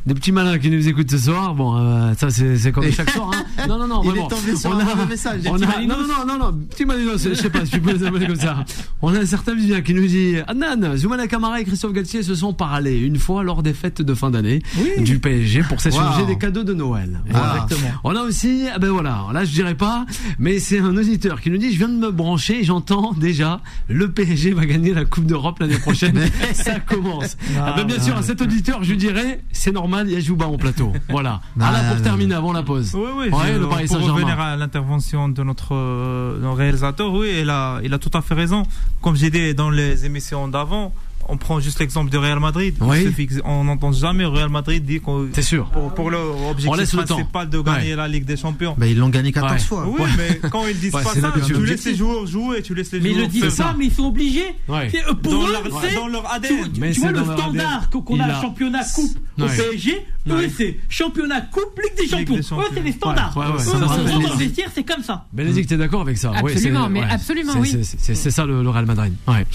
Speaker 2: des petits malins qui nous écoutent ce soir. Bon, euh, ça c'est, comme chaque soir. Hein. Non, non, non,
Speaker 7: Il
Speaker 2: vraiment.
Speaker 7: est tombé sur
Speaker 2: on
Speaker 7: un
Speaker 2: a,
Speaker 7: mauvais message.
Speaker 2: on a- non, non, non, non, petit malinos, je sais pas si tu peux les appeler comme ça. On a un certain Vivien qui nous dit, Anan, Zoumana Kamara et Christophe Galtier se sont parlé une fois lors des fêtes de fin d'année du PSG pour s'échanger
Speaker 7: Wow.
Speaker 2: des cadeaux de Noël.
Speaker 7: Voilà.
Speaker 6: Exactement.
Speaker 2: On a aussi, ah ben voilà, là je dirais pas, mais c'est un auditeur qui nous dit, je viens de me brancher et j'entends déjà, le PSG va gagner la Coupe d'Europe l'année prochaine. Ça commence. Ah ben, bien sûr, à cet auditeur, je lui dirais, c'est normal, il y a Jouba en plateau. Voilà.
Speaker 7: Non,
Speaker 2: Ah pour
Speaker 7: non,
Speaker 2: terminer avant la pause.
Speaker 4: Oui, oui.
Speaker 2: Ouais,
Speaker 4: je-
Speaker 2: le Paris
Speaker 4: pour revenir à l'intervention de notre, euh, notre réalisateur, oui, il a, il a tout à fait raison. Comme j'ai dit dans les émissions d'avant, on prend juste l'exemple du Real Madrid.
Speaker 2: Oui.
Speaker 4: On se fixe- On n'entend jamais le Real Madrid dire qu'on
Speaker 2: C'est sûr.
Speaker 4: pour, pour leur
Speaker 2: On
Speaker 4: objectif
Speaker 2: laisse le temps.
Speaker 4: principal de gagner la Ligue des Champions.
Speaker 7: Ben, ils l'ont gagné 14
Speaker 2: Ouais.
Speaker 7: fois.
Speaker 4: Oui, mais quand ils disent
Speaker 2: Ouais,
Speaker 4: pas ça, tu laisses les joueurs jouer, tu laisses les
Speaker 6: Mais ils
Speaker 4: joueurs
Speaker 6: le disent
Speaker 4: faire
Speaker 6: pas,
Speaker 4: ça.
Speaker 6: mais ils sont obligés. Pour
Speaker 4: Dans
Speaker 6: eux,
Speaker 4: leur-
Speaker 6: c'est
Speaker 4: dans leur
Speaker 6: tu,
Speaker 4: ADN.
Speaker 6: tu
Speaker 2: Mais
Speaker 6: vois
Speaker 2: c'est
Speaker 6: le standard qu'on a- championnat coupe au. PSG. Eux,
Speaker 2: Ouais.
Speaker 6: c'est championnat coupe Ligue des Champions.
Speaker 4: des
Speaker 6: Eux, c'est les standards.
Speaker 2: Ouais, ouais, ouais.
Speaker 6: Eux, dans le vestiaire, c'est comme ça.
Speaker 2: Bénédicte, t'es d'accord avec ça? Oui,
Speaker 5: Absolument,
Speaker 2: c'est-
Speaker 5: mais
Speaker 2: ouais.
Speaker 5: absolument,
Speaker 2: C'est-
Speaker 5: oui.
Speaker 2: c'est- ça le, le Real Madrid. Ouais.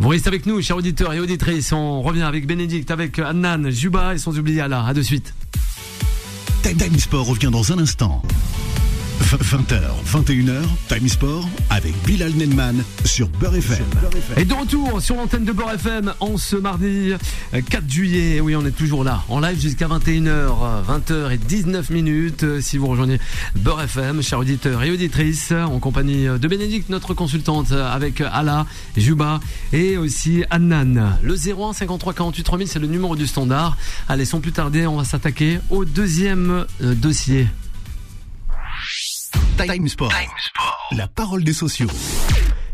Speaker 2: Vous restez avec nous, chers auditeurs et auditrices. On revient avec Bénédicte, avec Annan, Juba et sans oublier Allah. À de suite.
Speaker 1: Time Time Sport revient dans un instant. 20h, 21h, Time Sport avec Bilal Nenman sur Beurre FM.
Speaker 2: Et de retour sur l'antenne de Beurre FM en ce mardi euh, 4 juillet. Oui, on est toujours là, en live jusqu'à 21h, 20h et 19 minutes. Euh, Si vous rejoignez Beurre FM, chers auditeurs et auditrices, en compagnie de Bénédicte, notre consultante, euh, avec Ala, Juba et aussi Annan. Le 01 53 48 3000, c'est le numéro du standard. Allez, sans plus tarder, on va s'attaquer au deuxième euh, dossier.
Speaker 1: Time Sport. La parole des sociaux.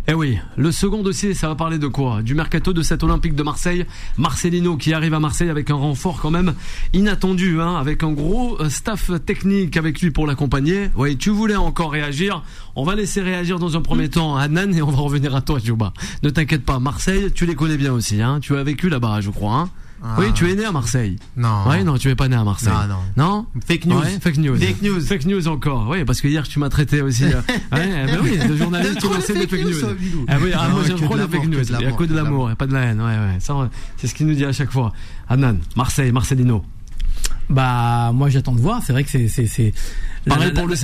Speaker 2: Eh oui, le second dossier, ça va parler de quoi? Du mercato de cet Olympique de Marseille, Marcelino qui arrive à Marseille avec un renfort quand même inattendu, hein, avec un gros euh, staff technique avec lui pour l'accompagner. Oui, tu voulais encore réagir On va laisser réagir dans un premier temps à Nan et on va revenir à toi, Juba. Ne t'inquiète pas, Marseille, tu les connais bien aussi, hein. Tu as vécu là-bas, je crois, hein.
Speaker 7: Ah.
Speaker 2: Oui, tu es né à Marseille.
Speaker 7: Non.
Speaker 2: Oui, non, tu es pas né à Marseille.
Speaker 7: Non, non.
Speaker 2: Non
Speaker 7: Fake news.
Speaker 2: Ouais, fake news.
Speaker 7: Fake news.
Speaker 2: Fake news encore. Oui, parce que hier tu m'as traité aussi. euh, ouais, eh ben oui, le journaliste qui lançait des
Speaker 7: fake news, Bilou.
Speaker 2: Ah oui, ah, moi j'aime
Speaker 7: de
Speaker 2: trop les fake news.
Speaker 7: de
Speaker 2: Il y a que de
Speaker 7: de
Speaker 2: l'amour, et pas de la haine. Ouais, ouais. Ça, c'est ce qu'il nous dit à chaque fois. Anan, Marseille, Marcelino.
Speaker 6: Bah, moi, j'attends de voir. C'est vrai que c'est, c'est, c'est.
Speaker 2: Pareil pour le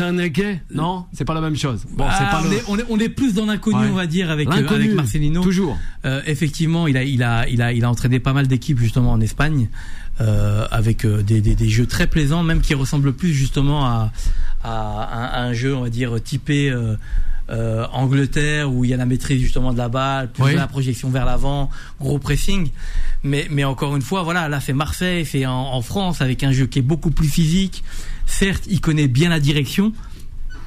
Speaker 2: Non, c'est pas la même chose. Bon,
Speaker 6: Ah,
Speaker 2: c'est pas
Speaker 6: on,
Speaker 2: le.
Speaker 6: est, on, est, on est plus dans l'inconnu,
Speaker 2: Ouais.
Speaker 6: on va dire, avec, euh, avec Marcelino.
Speaker 2: Toujours.
Speaker 6: Euh, effectivement, il a, il a, il a, il a entraîné pas mal d'équipes justement en Espagne, euh, avec euh, des, des, des jeux très plaisants, même qui ressemblent plus justement à, à, un, à un jeu, on va dire, typé euh, Angleterre, où il y a la maîtrise justement de la balle, plus
Speaker 2: Oui.
Speaker 6: de la projection vers l'avant, gros pressing. Mais, mais encore une fois, voilà, là c'est Marseille, c'est en, en France, avec un jeu qui est beaucoup plus physique. Certes, il connaît bien la direction.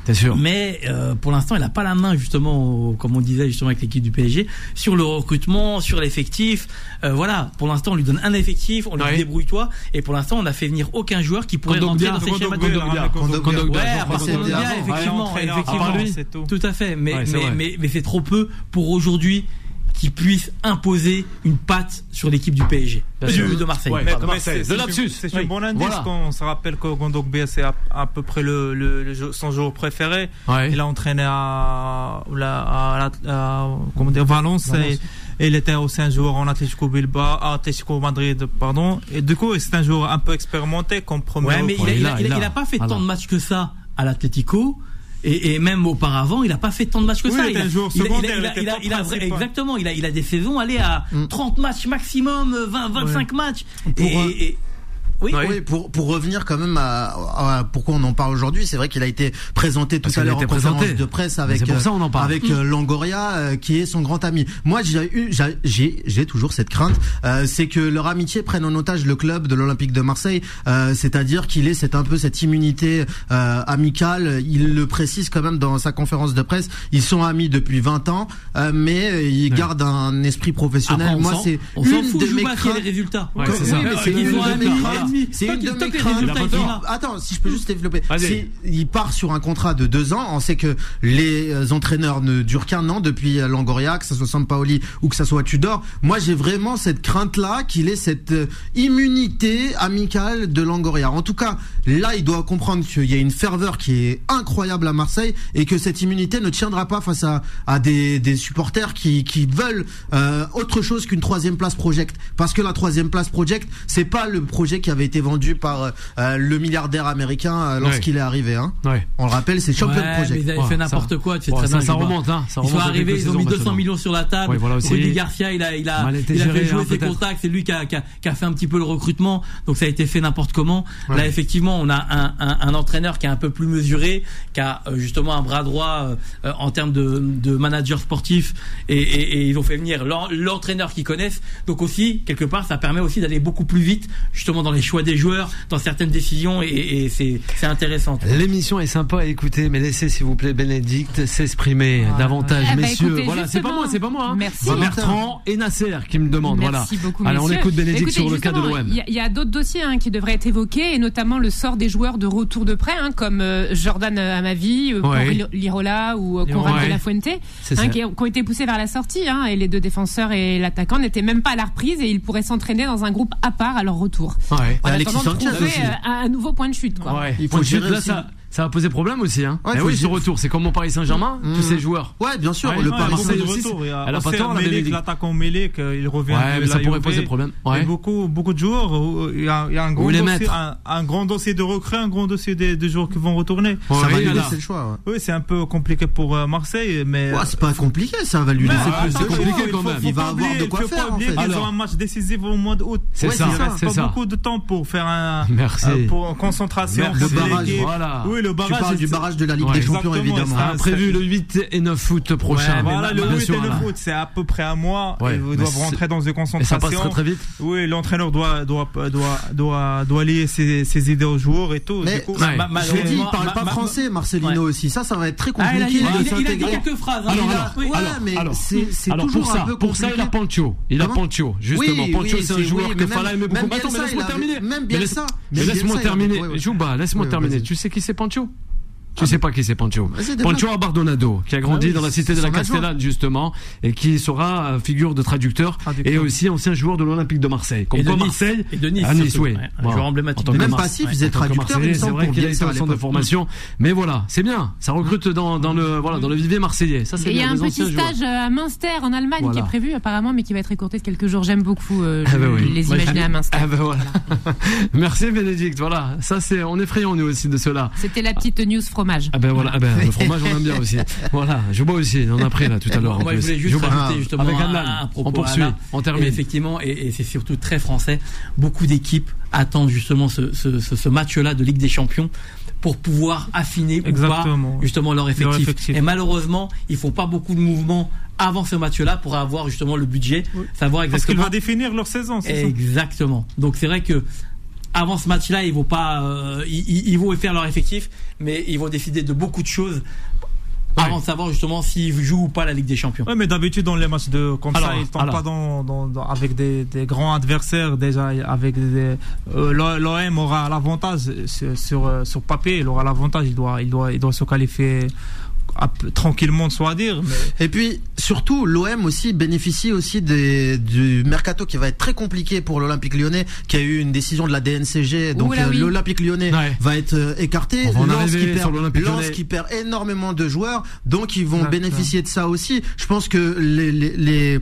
Speaker 2: C'est sûr.
Speaker 6: Mais euh, pour l'instant, il n'a pas la main justement, au- comme on disait justement avec l'équipe du PSG, sur le recrutement, sur l'effectif. Euh, voilà, pour l'instant, on lui donne un effectif, on lui
Speaker 2: Ouais.
Speaker 6: dit débrouille-toi. Et pour l'instant, on a fait venir aucun joueur qui pourrait rentrer dans ces schémas de. Ouais, à part effectivement, effectivement. tout. à fait. Mais, mais, mais c'est trop peu pour aujourd'hui qui puisse imposer une patte sur l'équipe du PSG, du- de Marseille.
Speaker 2: Ouais, de lapsus.
Speaker 4: C'est
Speaker 2: Oui.
Speaker 4: un bon indice
Speaker 2: Voilà.
Speaker 4: se rappelle que Gondogbia c'est à, à peu près le, le, le son joueur préféré.
Speaker 2: Ouais.
Speaker 4: Il a entraîné à, comment dire, Valence, Et, et il était aussi un joueur en Atlético Bilbao, Atlético Madrid, pardon. Et du coup, c'est un joueur un peu expérimenté comme premier.
Speaker 6: Ouais, mais il, a,
Speaker 2: il
Speaker 6: il,
Speaker 2: a-
Speaker 6: a,
Speaker 2: il
Speaker 6: il a-
Speaker 2: a.
Speaker 6: il a pas fait tant de matchs que ça à l'Atlético. Et, et même auparavant, il a pas fait tant de matchs que
Speaker 4: Oui,
Speaker 6: ça.
Speaker 4: il
Speaker 6: il a- il a- il a- exactement. Il a, il a des saisons allées à
Speaker 7: Mm.
Speaker 6: 30 matchs maximum, 20, 25 matchs.
Speaker 7: Pour,
Speaker 6: et,
Speaker 7: euh,
Speaker 6: et- oui.
Speaker 7: Oui, pour, pour revenir quand même à, à pourquoi on en parle aujourd'hui, c'est vrai qu'il a été présenté tout
Speaker 2: Parce
Speaker 7: à l'heure en conférence de presse avec
Speaker 2: pour
Speaker 7: euh,
Speaker 2: ça on en parle.
Speaker 7: avec Longoria euh, qui est son grand ami. Moi j'ai eu j'ai- j'ai j'ai toujours cette crainte, euh, c'est que leur amitié prenne en otage le club de l'Olympique de Marseille, euh, c'est-à-dire qu'il ait c'est un peu cette immunité euh, amicale. Il le précise quand même dans sa conférence de presse. Ils sont amis depuis 20 ans, euh, mais ils
Speaker 2: Ouais.
Speaker 7: gardent un esprit professionnel.
Speaker 6: Après, on
Speaker 7: Moi c'est
Speaker 6: on s'en
Speaker 7: une
Speaker 6: fout, ait
Speaker 7: craintes.
Speaker 6: les résultats.
Speaker 2: Ouais, c'est ça.
Speaker 7: C'est une de mes craintes. Attends, si je peux juste développer. Si il part sur un contrat de deux ans, on sait que les euh, entraîneurs ne durent qu'un an depuis euh, Longoria, que ce soit Sampaoli ou que ce soit Tudor. Moi, j'ai vraiment cette crainte-là qu'il ait cette euh, immunité amicale de Longoria. En tout cas, là, il doit comprendre qu'il y a une ferveur qui est incroyable à Marseille et que cette immunité ne tiendra pas face à, à des, des supporters qui, qui veulent euh, autre chose qu'une troisième place project. Parce que la troisième place project, c'est pas le projet qui avait été vendu par euh, le milliardaire américain euh, lorsqu'il est arrivé. Hein.
Speaker 2: Ouais.
Speaker 7: On le rappelle, c'est Champion
Speaker 6: Ouais, mais
Speaker 7: Project.
Speaker 6: ils avaient
Speaker 2: Ouais,
Speaker 6: fait n'importe quoi, tu sais
Speaker 2: Ouais,
Speaker 6: très
Speaker 2: ça,
Speaker 6: bien.
Speaker 2: ça remonte, hein. Ça
Speaker 6: Ils sont
Speaker 2: remonte
Speaker 6: arrivés, ils ont mis
Speaker 2: saisons
Speaker 6: 200
Speaker 2: maintenant.
Speaker 6: millions sur la table.
Speaker 2: Ouais, voilà.
Speaker 6: Rudy Garcia, il a, il a,
Speaker 2: Mal été
Speaker 6: il a
Speaker 2: géré,
Speaker 6: fait jouer
Speaker 2: hein,
Speaker 6: ses contacts. C'est lui qui a, qui, a, qui a fait un petit peu le recrutement. Donc ça a été fait n'importe comment.
Speaker 2: Ouais.
Speaker 6: Là, effectivement, on a un, un, un entraîneur qui est un peu plus mesuré, qui a euh, justement un bras droit euh, euh, en termes de, de manager sportif. Et, et, et ils ont fait venir l'en- l'entraîneur qu'ils connaissent. Donc aussi, quelque part, ça permet aussi d'aller beaucoup plus vite, justement dans les choix des joueurs, dans certaines décisions. Et, et c'est c'est intéressant.
Speaker 2: L'émission est sympa à écouter, mais laissez s'il vous plaît Bénédicte s'exprimer davantage,
Speaker 5: Eh ben,
Speaker 2: messieurs.
Speaker 5: écoutez,
Speaker 2: voilà, c'est pas moi, c'est pas moi. hein.
Speaker 5: Merci.
Speaker 2: Bertrand et Nasser qui me demandent.
Speaker 5: Merci
Speaker 2: voilà.
Speaker 5: beaucoup,
Speaker 2: Allez, on écoute Bénédicte
Speaker 5: Écoutez,
Speaker 2: sur le cas de l'OM.
Speaker 5: Il y a- il y a, d'autres dossiers hein, qui devraient être évoqués, et notamment le sort des joueurs de retour de prêt, hein, comme euh, Jordan Amavi, euh,
Speaker 2: Ouais.
Speaker 5: Lirola ou euh, Conrad
Speaker 2: ouais.
Speaker 5: de la Fuente, hein, qui, qui ont été poussés vers la sortie. Hein, et les deux défenseurs et l'attaquant n'étaient même pas à la reprise, et ils pourraient s'entraîner dans un groupe à part à leur retour.
Speaker 2: Ouais.
Speaker 5: En
Speaker 7: Alexis
Speaker 5: attendant de
Speaker 7: Sanchez
Speaker 5: trouver
Speaker 7: aussi.
Speaker 5: euh, un, un nouveau point de chute. Quoi.
Speaker 2: Ouais.
Speaker 7: Il faut
Speaker 2: chute,
Speaker 7: gérer
Speaker 2: là, ça, ça va poser problème aussi. Hein.
Speaker 7: Ouais,
Speaker 2: Eh oui, ce retour, c'est comme mon Paris Saint-Germain,
Speaker 7: Mmh.
Speaker 2: tous ces joueurs.
Speaker 7: Ouais, bien sûr.
Speaker 2: Ouais,
Speaker 7: le Paris.
Speaker 4: Il a
Speaker 2: elle a pas tort,
Speaker 4: l'attaquant Mélé, qu'il revient
Speaker 2: Ouais, mais ça
Speaker 4: la
Speaker 2: pourrait poser problème.
Speaker 4: Et
Speaker 2: Ouais.
Speaker 4: beaucoup, beaucoup de joueurs. euh, Il y a, il y a un, dossier, grand dossier de recrues, un grand dossier de, de joueurs qui vont retourner.
Speaker 2: Ouais,
Speaker 7: ça va lui
Speaker 2: voilà.
Speaker 7: laisser le choix.
Speaker 4: Oui, c'est un peu compliqué pour euh, Marseille, mais.
Speaker 7: Ouais, c'est pas compliqué, ça va lui
Speaker 4: Mais
Speaker 7: laisser de
Speaker 2: c'est
Speaker 7: choix.
Speaker 2: compliqué
Speaker 4: il
Speaker 2: quand
Speaker 4: faut-
Speaker 2: même.
Speaker 7: Il va avoir de quoi faire,
Speaker 4: ont
Speaker 2: Alors.
Speaker 4: un match décisif au mois d'août.
Speaker 2: C'est ça,
Speaker 7: c'est ça.
Speaker 2: c'est
Speaker 4: pas beaucoup de temps pour faire un.
Speaker 2: Merci.
Speaker 4: euh, pour en concentration.
Speaker 2: Merci.
Speaker 7: Le barrage, Tu parles du barrage de la Ligue
Speaker 2: Ouais,
Speaker 7: des Champions, évidemment.
Speaker 4: ça-
Speaker 2: Ah, prévu le 8 et 9 août prochain.
Speaker 6: Ouais,
Speaker 4: Voilà, le
Speaker 6: ma-
Speaker 4: 8
Speaker 2: bien
Speaker 4: et
Speaker 2: sûr,
Speaker 4: le
Speaker 2: là.
Speaker 4: foot, c'est à peu près un mois.
Speaker 2: Ouais,
Speaker 4: ils doivent rentrer dans une
Speaker 2: Et ça
Speaker 4: concentration.
Speaker 2: passe très très vite.
Speaker 4: Oui, l'entraîneur doit, doit, doit, doit, doit lier ses, ses idées aux joueurs et tout.
Speaker 7: Mais-
Speaker 4: du coup,
Speaker 2: Ouais.
Speaker 6: Ma-
Speaker 7: Je l'ai dit, il parle
Speaker 6: ma-
Speaker 7: pas
Speaker 6: ma-
Speaker 7: français, Marcelino
Speaker 6: Ouais.
Speaker 7: aussi. Ça, ça va être très
Speaker 6: Ah, il a,
Speaker 7: compliqué
Speaker 6: il a-
Speaker 7: de
Speaker 6: il a- il a dit quelques phrases. hein.
Speaker 2: Alors,
Speaker 7: c'est toujours
Speaker 2: pour ça,
Speaker 7: un peu
Speaker 2: pour ça, il a Pancho. Il a Pancho. Justement, Pancho, c'est un joueur que
Speaker 7: mais
Speaker 2: Fala aimait beaucoup. Attends, mais laisse-moi terminer.
Speaker 7: même
Speaker 2: Mais
Speaker 7: même
Speaker 2: laisse-moi terminer. Jouba, laisse-moi terminer. Tu sais qui c'est Pancho Tchou tu sais pas qui c'est Pancho. Pancho Abardonado, qui a grandi
Speaker 7: Ah oui,
Speaker 2: dans la cité de la. Castellane justement, et qui sera euh, figure de traducteur,
Speaker 4: Traducteur.
Speaker 2: et aussi ancien joueur de l'Olympique de Marseille. Comme
Speaker 6: Et de
Speaker 2: quoi
Speaker 6: Nice.
Speaker 2: Marseille,
Speaker 6: Et de Nice,
Speaker 2: à Nice, oui.
Speaker 6: Un
Speaker 2: Bon.
Speaker 6: joueur emblématique
Speaker 2: En tant
Speaker 6: de
Speaker 2: que
Speaker 7: Même.
Speaker 2: Mar-
Speaker 7: pas si, il
Speaker 6: Ouais.
Speaker 7: traducteur, il
Speaker 2: Marseillais, c'est vrai
Speaker 7: pour
Speaker 2: qu'il a été
Speaker 7: Bielsa
Speaker 2: au centre de formation, mais voilà, c'est bien. Ça recrute dans, dans le voilà dans le vivier marseillais. Ça c'est
Speaker 5: il y a un petit stage euh, à Münster en Allemagne
Speaker 2: Voilà.
Speaker 5: qui est prévu apparemment, mais qui va être écourté de quelques jours. J'aime beaucoup euh,
Speaker 2: Ah bah
Speaker 5: les imaginer à Münster.
Speaker 2: Ah. Merci Bénédicte. Voilà, ça c'est on est friand nous aussi de cela.
Speaker 5: C'était la petite news fromage.
Speaker 2: Ah ben voilà, ah ben, le fromage on aime bien aussi. Voilà, je bois aussi, on a pris là tout à l'heure.
Speaker 6: Moi, je voulais juste rajouter justement
Speaker 2: Avec
Speaker 6: un, propos
Speaker 2: On poursuit, on termine.
Speaker 6: Et effectivement, et, et c'est surtout très français. Beaucoup d'équipes attendent justement ce, ce, ce, ce match-là de Ligue des Champions pour pouvoir affiner ou
Speaker 4: Exactement.
Speaker 6: pas justement leur effectif.
Speaker 4: effectif.
Speaker 6: Et malheureusement, ils font pas beaucoup de mouvements avant ce match-là pour avoir justement le budget, savoir
Speaker 4: Parce qu'il
Speaker 6: exactement
Speaker 4: va définir leur saison, c'est ça.
Speaker 6: Exactement. Donc c'est vrai que avant ce match-là, ils vont pas, euh, ils, vont faire leur effectif, mais ils vont décider de beaucoup de choses avant de savoir justement s'ils jouent ou pas la Ligue des Champions.
Speaker 4: Ouais, mais d'habitude, dans les matchs de, comme
Speaker 2: Alors,
Speaker 4: ça, ils tombent
Speaker 2: alors.
Speaker 4: pas dans, dans- dans- avec des, des grands adversaires, déjà, avec des, euh, l'O- l'OM aura l'avantage sur, sur, euh, sur papier, il aura l'avantage, il doit, il doit, il doit se qualifier tranquillement, soit dire, mais
Speaker 7: Et puis surtout l'OM aussi bénéficie aussi des, du mercato qui va être très compliqué pour l'Olympique Lyonnais, qui a eu une décision de la DNCG, donc euh,
Speaker 5: oui.
Speaker 7: l'Olympique Lyonnais
Speaker 2: Ouais.
Speaker 7: va être euh, écarté.
Speaker 2: On va en
Speaker 7: Lens qui
Speaker 2: sur
Speaker 7: perd,
Speaker 2: l'Olympique
Speaker 7: Lens
Speaker 2: Lyonnais.
Speaker 7: qui perd énormément de joueurs, donc ils vont bénéficier de ça aussi. Je pense que les les, les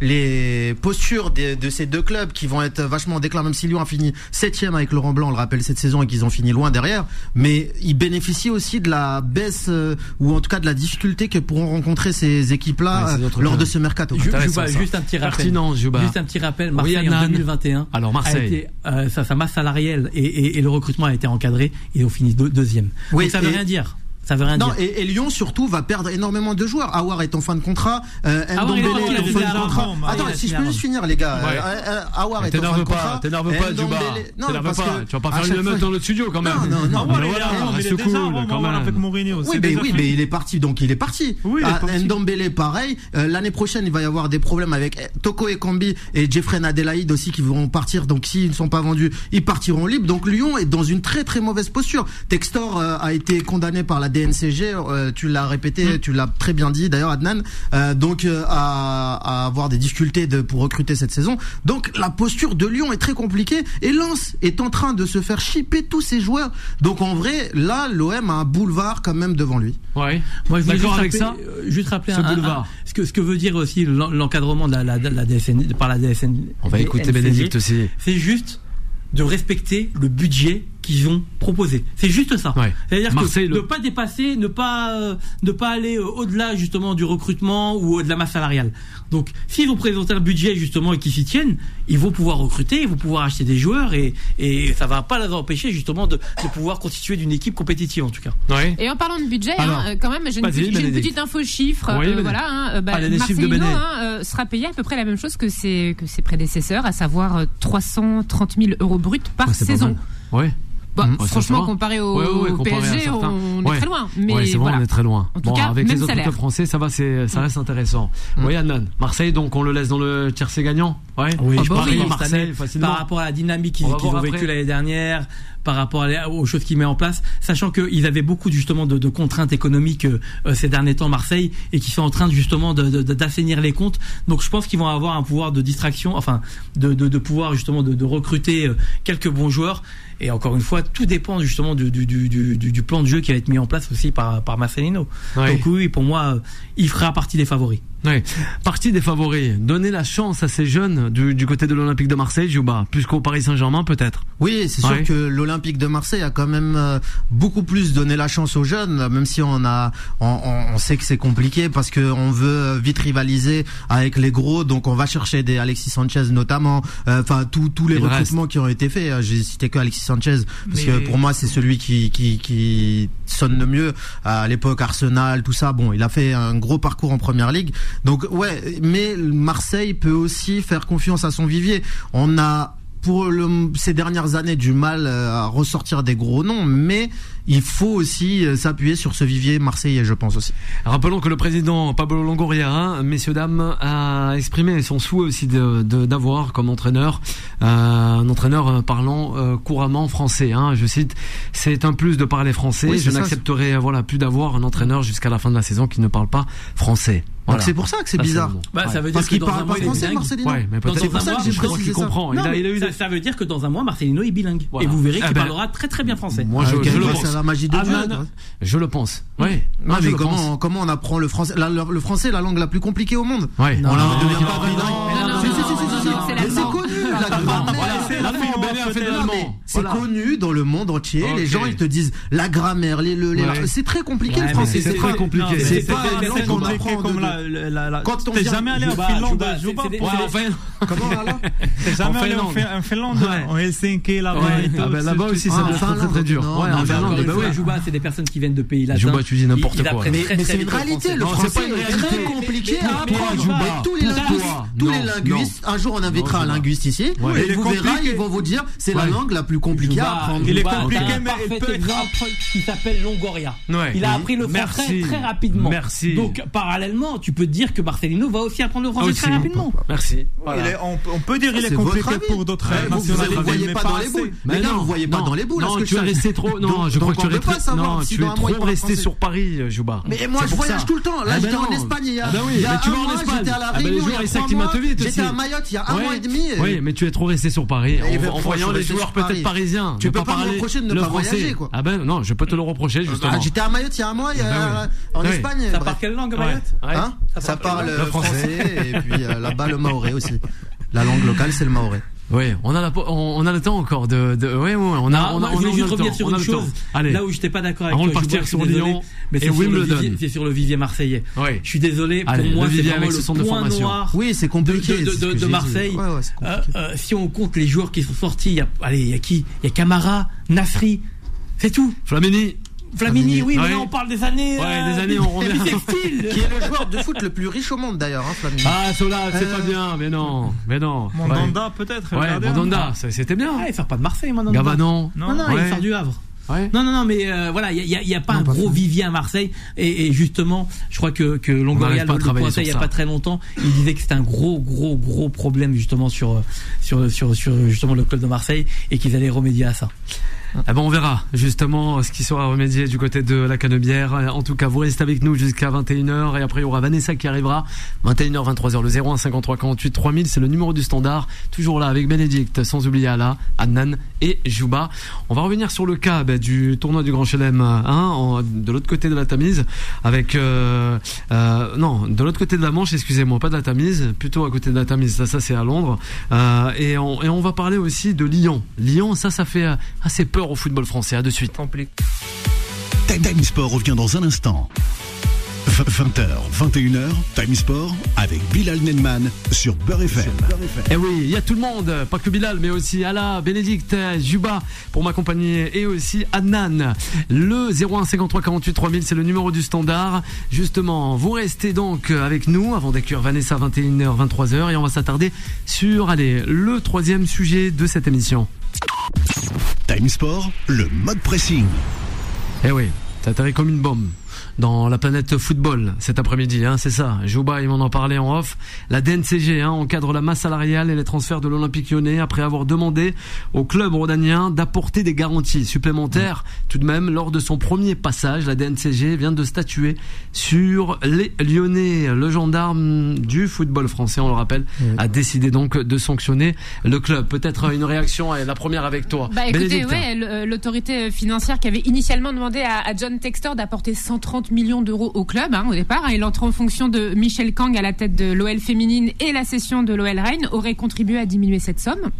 Speaker 7: les postures des- de ces deux clubs qui vont être vachement déclarés, même si Lyon a fini septième avec Laurent Blanc, on le rappelle cette saison et qu'ils ont fini loin derrière, mais ils bénéficient aussi de la baisse euh, ou en tout cas de la difficulté que pourront rencontrer ces équipes-là
Speaker 2: Ouais,
Speaker 7: euh, lors de ce mercato.
Speaker 6: Ju- Juba, juste un petit rappel.
Speaker 2: Pertinent, Juba.
Speaker 6: Juste un petit rappel.
Speaker 2: Oui,
Speaker 6: Marseille en
Speaker 2: Adnan.
Speaker 6: 2021.
Speaker 2: Alors, Marseille.
Speaker 6: A été, euh, sa, sa masse salariale et, et- et le recrutement a été encadré. Ils ont fini deux- deuxième.
Speaker 7: Oui,
Speaker 6: Donc ça veut
Speaker 7: et-
Speaker 6: rien dire. Ça veut rien
Speaker 7: Non,
Speaker 6: dire.
Speaker 7: et, et Lyon surtout va perdre énormément de joueurs. Awar est en fin de contrat, euh,
Speaker 6: Awar, il est
Speaker 7: Ndombele est en fin
Speaker 6: a
Speaker 7: de contrat. Attends, si je peux juste finir les gars.
Speaker 2: Ouais.
Speaker 7: Euh, euh, Awar est en fin
Speaker 2: T'énerve
Speaker 7: de
Speaker 2: pas,
Speaker 7: contrat.
Speaker 2: t'énerve pas, Juba. T'énerve
Speaker 7: parce
Speaker 2: pas.
Speaker 7: que
Speaker 2: Tu vas pas faire une meute dans le studio quand même.
Speaker 7: Non, non, non.
Speaker 4: Ah,
Speaker 2: mais
Speaker 4: ouais,
Speaker 2: voilà,
Speaker 4: il est- déjà
Speaker 2: cool, quand même.
Speaker 4: avec Mourinho.
Speaker 7: Oui, mais, oui, mais il est parti, donc il est parti. Ah. Ndombele, pareil. Euh, L'année prochaine, il va y avoir des problèmes avec eh, Toko Ekambi et Jeffrey Adelaide aussi qui vont partir. Donc s'ils ne sont pas vendus, ils partiront libres. Donc Lyon est dans une très très mauvaise posture. Textor euh, a été condamné par la DNCG. euh, tu l'as répété, tu l'as très bien dit d'ailleurs, Adnan. Euh, donc euh, à, à avoir des difficultés de, pour recruter cette saison. Donc la posture de Lyon est très compliquée et Lens est en train de se faire chipper tous ses joueurs. Donc en vrai, là, l'OM a un boulevard quand même devant lui.
Speaker 2: Ouais.
Speaker 6: Moi, je voulais
Speaker 2: D'accord
Speaker 6: juste
Speaker 2: avec
Speaker 6: rappeler,
Speaker 2: ça
Speaker 6: euh, Juste rappeler
Speaker 2: Ce
Speaker 6: un-
Speaker 2: boulevard.
Speaker 6: un- ce que ce que veut dire aussi l'en- l'encadrement de la, la, de la DSN par la DSN.
Speaker 2: On va écouter
Speaker 6: DNCG.
Speaker 2: Bénédicte aussi.
Speaker 6: C'est juste de respecter le budget qu'ils ont proposé. C'est juste ça.
Speaker 2: Ouais.
Speaker 6: C'est-à-dire que ne pas dépasser, ne pas euh, ne pas aller euh, au-delà justement du recrutement ou euh, de la masse salariale. Donc, s'ils vont présenter un budget justement et qu'ils s'y tiennent, ils vont pouvoir recruter, ils vont pouvoir acheter des joueurs et et ça va pas les empêcher justement de, de pouvoir constituer d'une équipe compétitive en tout cas.
Speaker 2: Ouais.
Speaker 5: Et en parlant de budget,
Speaker 2: Alors,
Speaker 5: hein, euh, quand même, j'ai une, petite- une petite info chiffre.
Speaker 2: Oui,
Speaker 5: euh, voilà, hein, bah, Marcelino
Speaker 2: Béné.
Speaker 5: hein, euh, sera payé à peu près la même chose que ses, que ses prédécesseurs, à savoir euh, 330 000 euros bruts par
Speaker 2: Ouais,
Speaker 5: saison.
Speaker 2: Ouais. Ça, ça
Speaker 5: franchement, comparé au,
Speaker 2: Ouais, ouais, ouais,
Speaker 5: au
Speaker 2: comparé à
Speaker 5: PSG,
Speaker 2: certains.
Speaker 5: on
Speaker 2: Ouais.
Speaker 5: est très loin. Mais
Speaker 2: ouais, c'est vrai,
Speaker 5: voilà.
Speaker 2: on est très loin.
Speaker 5: En tout
Speaker 2: bon,
Speaker 5: cas,
Speaker 2: avec
Speaker 5: même
Speaker 2: les autres clubs français, ça va, c'est, ça reste intéressant. Oui, Annan. Marseille, donc, on le laisse dans le tiercé gagnant. Ouais.
Speaker 6: Oui,
Speaker 5: Ah
Speaker 6: je
Speaker 5: bah
Speaker 6: pense
Speaker 5: oui.
Speaker 2: Marseille, facilement.
Speaker 6: par rapport à la dynamique qu'ils qu'ils ont vécu
Speaker 2: après.
Speaker 6: l'année dernière, par rapport à aux choses qu'il met en place, sachant qu'ils avaient beaucoup justement de, de contraintes économiques euh, ces derniers temps Marseille et qui sont en train justement de- de- de- d'assainir les comptes. Donc je pense qu'ils vont avoir un pouvoir de distraction, enfin de, de, de pouvoir justement de, de recruter euh, quelques bons joueurs. Et encore une fois, tout dépend justement du, du, du, du, du plan de jeu qui va être mis en place aussi par, par Marcelino. Donc oui, pour moi, euh, il fera partie des favoris.
Speaker 2: Ouais. Partie des favoris. Donner la chance à ces jeunes du, du côté de l'Olympique de Marseille, Juba. Plus qu'au Paris Saint-Germain, peut-être.
Speaker 7: Oui, c'est sûr que l'Olympique de Marseille a quand même euh, beaucoup plus donné la chance aux jeunes, même si on a, on, on- sait que c'est compliqué parce que on veut euh, vite rivaliser avec les gros, donc on va chercher des Alexis Sanchez notamment, euh, enfin tous tous les recrutements qui ont été faits. J'ai cité que Alexis Sanchez parce
Speaker 4: Mais-
Speaker 7: que pour moi c'est celui qui, qui qui sonne le mieux à l'époque Arsenal, tout ça. Bon, il a fait un gros parcours en première ligue, donc ouais, mais Marseille peut aussi faire confiance à son vivier. On a pour le, ces dernières années du mal euh, à ressortir des gros noms, mais il faut aussi euh, s'appuyer sur ce vivier marseillais, je pense aussi.
Speaker 2: Rappelons que le président Pablo Longoria, hein, messieurs dames, a exprimé son souhait aussi de- de- d'avoir comme entraîneur euh, un entraîneur parlant euh, couramment français. Hein, je cite, c'est un plus de parler français.
Speaker 7: Oui,
Speaker 2: je n'accepterai voilà plus d'avoir un entraîneur jusqu'à la fin de la saison qui ne parle pas français.
Speaker 7: Donc
Speaker 2: Voilà.
Speaker 7: c'est pour ça que c'est
Speaker 2: Ça,
Speaker 7: bizarre.
Speaker 6: Bah, ça veut dire
Speaker 7: Parce
Speaker 6: que
Speaker 7: qu'il
Speaker 6: dans
Speaker 7: parle
Speaker 6: un
Speaker 7: pas
Speaker 6: mois, il est
Speaker 7: français,
Speaker 6: bilingue.
Speaker 7: Marcelino.
Speaker 2: Ouais, mais peut-être
Speaker 6: un
Speaker 2: que-
Speaker 6: mois,
Speaker 2: je
Speaker 6: je
Speaker 2: crois
Speaker 6: pense
Speaker 2: qu'il
Speaker 7: c'est ça.
Speaker 2: comprend. Il
Speaker 7: Non,
Speaker 2: a,
Speaker 7: mais
Speaker 2: il a eu
Speaker 6: Ça,
Speaker 2: des-
Speaker 6: ça veut dire que dans un mois, Marcelino est bilingue.
Speaker 2: Voilà.
Speaker 6: Et vous verrez
Speaker 2: Ah
Speaker 6: qu'il
Speaker 2: ben-
Speaker 6: parlera très très bien français.
Speaker 2: Moi, je,
Speaker 7: Euh,
Speaker 2: je le pense.
Speaker 7: c'est la magie de Dieu.
Speaker 2: Je le pense.
Speaker 7: Non,
Speaker 2: je
Speaker 7: mais comment,
Speaker 2: pense.
Speaker 7: comment on apprend le français la- Le, le français est la langue la plus compliquée au monde?
Speaker 2: Ouais.
Speaker 7: On la devient pas bilingue.
Speaker 5: c'est
Speaker 7: c'est connu, la
Speaker 2: Béné a fait de l'allemand.
Speaker 7: C'est
Speaker 2: Voilà.
Speaker 7: connu dans le monde entier. Les gens ils te disent la grammaire, les, le- les-
Speaker 2: Ouais.
Speaker 7: c'est très compliqué
Speaker 6: Ouais,
Speaker 7: le français.
Speaker 2: c'est très compliqué.
Speaker 7: C'est pas une langue qu'on apprend
Speaker 4: comme
Speaker 7: de-
Speaker 4: la, la, la, la-
Speaker 7: Quand on
Speaker 4: T'es jamais allé en Finlande,
Speaker 6: Juba,
Speaker 7: Comment là,
Speaker 4: T'es jamais allé en,
Speaker 2: Finlande.
Speaker 4: Fin- en Helsinki, là-bas.
Speaker 2: Ah ben, là-bas aussi,
Speaker 7: Ah,
Speaker 2: ça
Speaker 7: en
Speaker 2: doit être très, très, dur. en Finlande.
Speaker 6: Juba, c'est des personnes qui viennent de pays latins.
Speaker 2: Juba, tu dis n'importe quoi.
Speaker 7: Mais, c'est une réalité, le français est très compliqué à apprendre. Tous les linguistes, un jour on invitera un linguiste ici, et vous verrez, ils vont vous dire, c'est la langue la plus compliqué à apprendre.
Speaker 4: Il est compliqué,
Speaker 6: un
Speaker 4: mais il peut être-
Speaker 6: qui s'appelle Longoria.
Speaker 2: Ouais.
Speaker 6: Il a appris le français
Speaker 2: Merci.
Speaker 6: très rapidement.
Speaker 2: Merci.
Speaker 6: Donc, parallèlement, tu peux dire que Marcelino va aussi apprendre le français
Speaker 2: Aussi.
Speaker 6: très rapidement.
Speaker 2: Merci.
Speaker 4: Il est- on, on peut dire qu'il est compliqué pour d'autres
Speaker 7: Ouais, vous, ne voyez pas dans les boules.
Speaker 2: Mais non,
Speaker 7: vous voyez pas dans les boules.
Speaker 2: Non, tu es resté trop. Non, je crois que tu es trop resté sur Paris, Jouba.
Speaker 7: Mais moi, je voyage tout le temps. Là,
Speaker 2: Ah ben
Speaker 7: j'étais en. Espagne il y a,
Speaker 2: Ah ben tu vas en Espagne.
Speaker 7: j'étais à la
Speaker 2: Ah ben les
Speaker 7: Réunion. J'étais à Mayotte il y a un mois et demi.
Speaker 2: Oui, mais tu es trop resté sur Paris. En, voyant les joueurs peut-être
Speaker 7: Paris.
Speaker 2: parisiens.
Speaker 7: Tu
Speaker 2: ne
Speaker 7: peux pas me reprocher de ne pas
Speaker 2: français.
Speaker 7: voyager, quoi.
Speaker 2: Ah ben non, je peux te le reprocher justement.
Speaker 7: Ah, J'étais à Mayotte il y a un mois il y a-
Speaker 2: Ah ben
Speaker 7: en
Speaker 2: oui.
Speaker 7: Espagne.
Speaker 6: Ça
Speaker 7: bref.
Speaker 6: parle quelle langue. Mayotte
Speaker 2: Ouais.
Speaker 7: Hein Ça parle
Speaker 2: le
Speaker 7: euh,
Speaker 2: français.
Speaker 7: français et puis euh, là-bas le maoré aussi. La langue locale c'est le maoré.
Speaker 2: Oui, on a la, on, on a le temps encore de, de ouais, ouais, on a,
Speaker 6: Ah,
Speaker 2: on a,
Speaker 6: moi,
Speaker 2: on a,
Speaker 6: je
Speaker 2: on a
Speaker 6: juste
Speaker 2: le
Speaker 6: revenir
Speaker 2: temps,
Speaker 6: sur une chose.
Speaker 2: Allez.
Speaker 6: Là où j'étais pas d'accord avec
Speaker 2: Avant de
Speaker 6: toi,
Speaker 2: partir
Speaker 6: je suis
Speaker 2: sur Lyon
Speaker 6: mais c'est sur, le vivier- c'est sur le vivier marseillais.
Speaker 2: Oui.
Speaker 6: Je suis désolé, pour
Speaker 2: Allez,
Speaker 6: moi
Speaker 2: le
Speaker 6: c'est vraiment
Speaker 2: avec
Speaker 6: le
Speaker 2: ce de
Speaker 6: point
Speaker 2: formation.
Speaker 6: noir
Speaker 7: Oui, c'est
Speaker 6: de,
Speaker 7: compliqué.
Speaker 6: de- de- de
Speaker 7: dit.
Speaker 6: Marseille.
Speaker 7: Ouais, ouais,
Speaker 6: Euh, euh, si on compte les joueurs qui sont sortis, il y a, allez, il y a qui? Il y a Camara, Nasri, c'est tout.
Speaker 2: Flamini.
Speaker 6: Flamini, oui, mais
Speaker 2: Ouais.
Speaker 6: là on parle des années.
Speaker 2: Ouais,
Speaker 6: euh,
Speaker 2: des années, on revient.
Speaker 7: Qui est le joueur de foot le plus riche au monde d'ailleurs, hein, Flamini.
Speaker 2: Ah, Sola, c'est
Speaker 7: Euh,
Speaker 2: pas bien, mais non, mais non.
Speaker 4: Mandanda, peut-être.
Speaker 2: Ouais. Mandanda, c'était bien.
Speaker 6: Ah, il sort pas de Marseille, maintenant.
Speaker 2: Gavanon.
Speaker 6: Non, non,
Speaker 2: Ouais.
Speaker 6: il sort du Havre.
Speaker 2: Ouais.
Speaker 6: Non, non, non, mais euh, voilà, il y a, il y a pas un gros vivier à Marseille. Et, et justement, je crois que, que Longoria le, pointait il y a pas très longtemps. Il disait que c'était un gros, gros, gros problème justement sur, euh, sur, sur, sur justement le club de Marseille et qu'ils allaient remédier à ça.
Speaker 2: Eh on verra justement ce qui sera remédié du côté de la Canebière. En tout cas, vous restez avec nous jusqu'à 21h et après il y aura Vanessa qui arrivera 21h 23h le 01 53 48 3000 c'est le numéro du standard. Toujours là avec Bénédicte, sans oublier Ala, Adnan et Jouba. On va revenir sur le cas ben, du tournoi du Grand Chelem hein, en- de l'autre côté de la Tamise avec euh, euh, non de l'autre côté de la Manche excusez-moi pas de la Tamise plutôt à côté de la Tamise ça c'est à Londres. Euh, et, on, va parler aussi de Lyon. Lyon ça ça fait assez peur au football français. À de suite.
Speaker 1: Time Sport revient dans un instant. 20h, 21h, Time Sport avec Bilal Nenman sur Beurre FM.
Speaker 2: Eh oui, il y a tout le monde, pas que Bilal, mais aussi Ala, Bénédicte, Juba pour m'accompagner et aussi Adnan. Le 01 53 48 3000, c'est le numéro du standard. Justement, vous restez donc avec nous avant d'accueillir Vanessa 21h, 23h et on va s'attarder sur, allez, le troisième sujet de cette émission.
Speaker 1: Time Sport, le mode pressing.
Speaker 2: Eh oui, ça atterrit comme une bombe dans la planète football cet après-midi, hein, c'est ça. Jouba, il m'en en parlait en off. La DNCG hein, encadre la masse salariale et les transferts de l'Olympique lyonnais après avoir demandé au club rhodanien d'apporter des garanties supplémentaires. Tout de même, lors de son premier passage, la DNCG vient de statuer sur les Lyonnais. Le gendarme du football français, on le rappelle, a décidé donc de sanctionner le club. Peut-être une réaction, la première avec toi.
Speaker 5: Bah écoutez, ouais, euh, l'autorité financière qui avait initialement demandé à, à John Textor d'apporter 130 millions d'euros au club hein, au départ, hein, il entre en fonction de Michel Kang à la tête de l'OL féminine et la cession de l'OL Rennes aurait contribué à diminuer cette somme.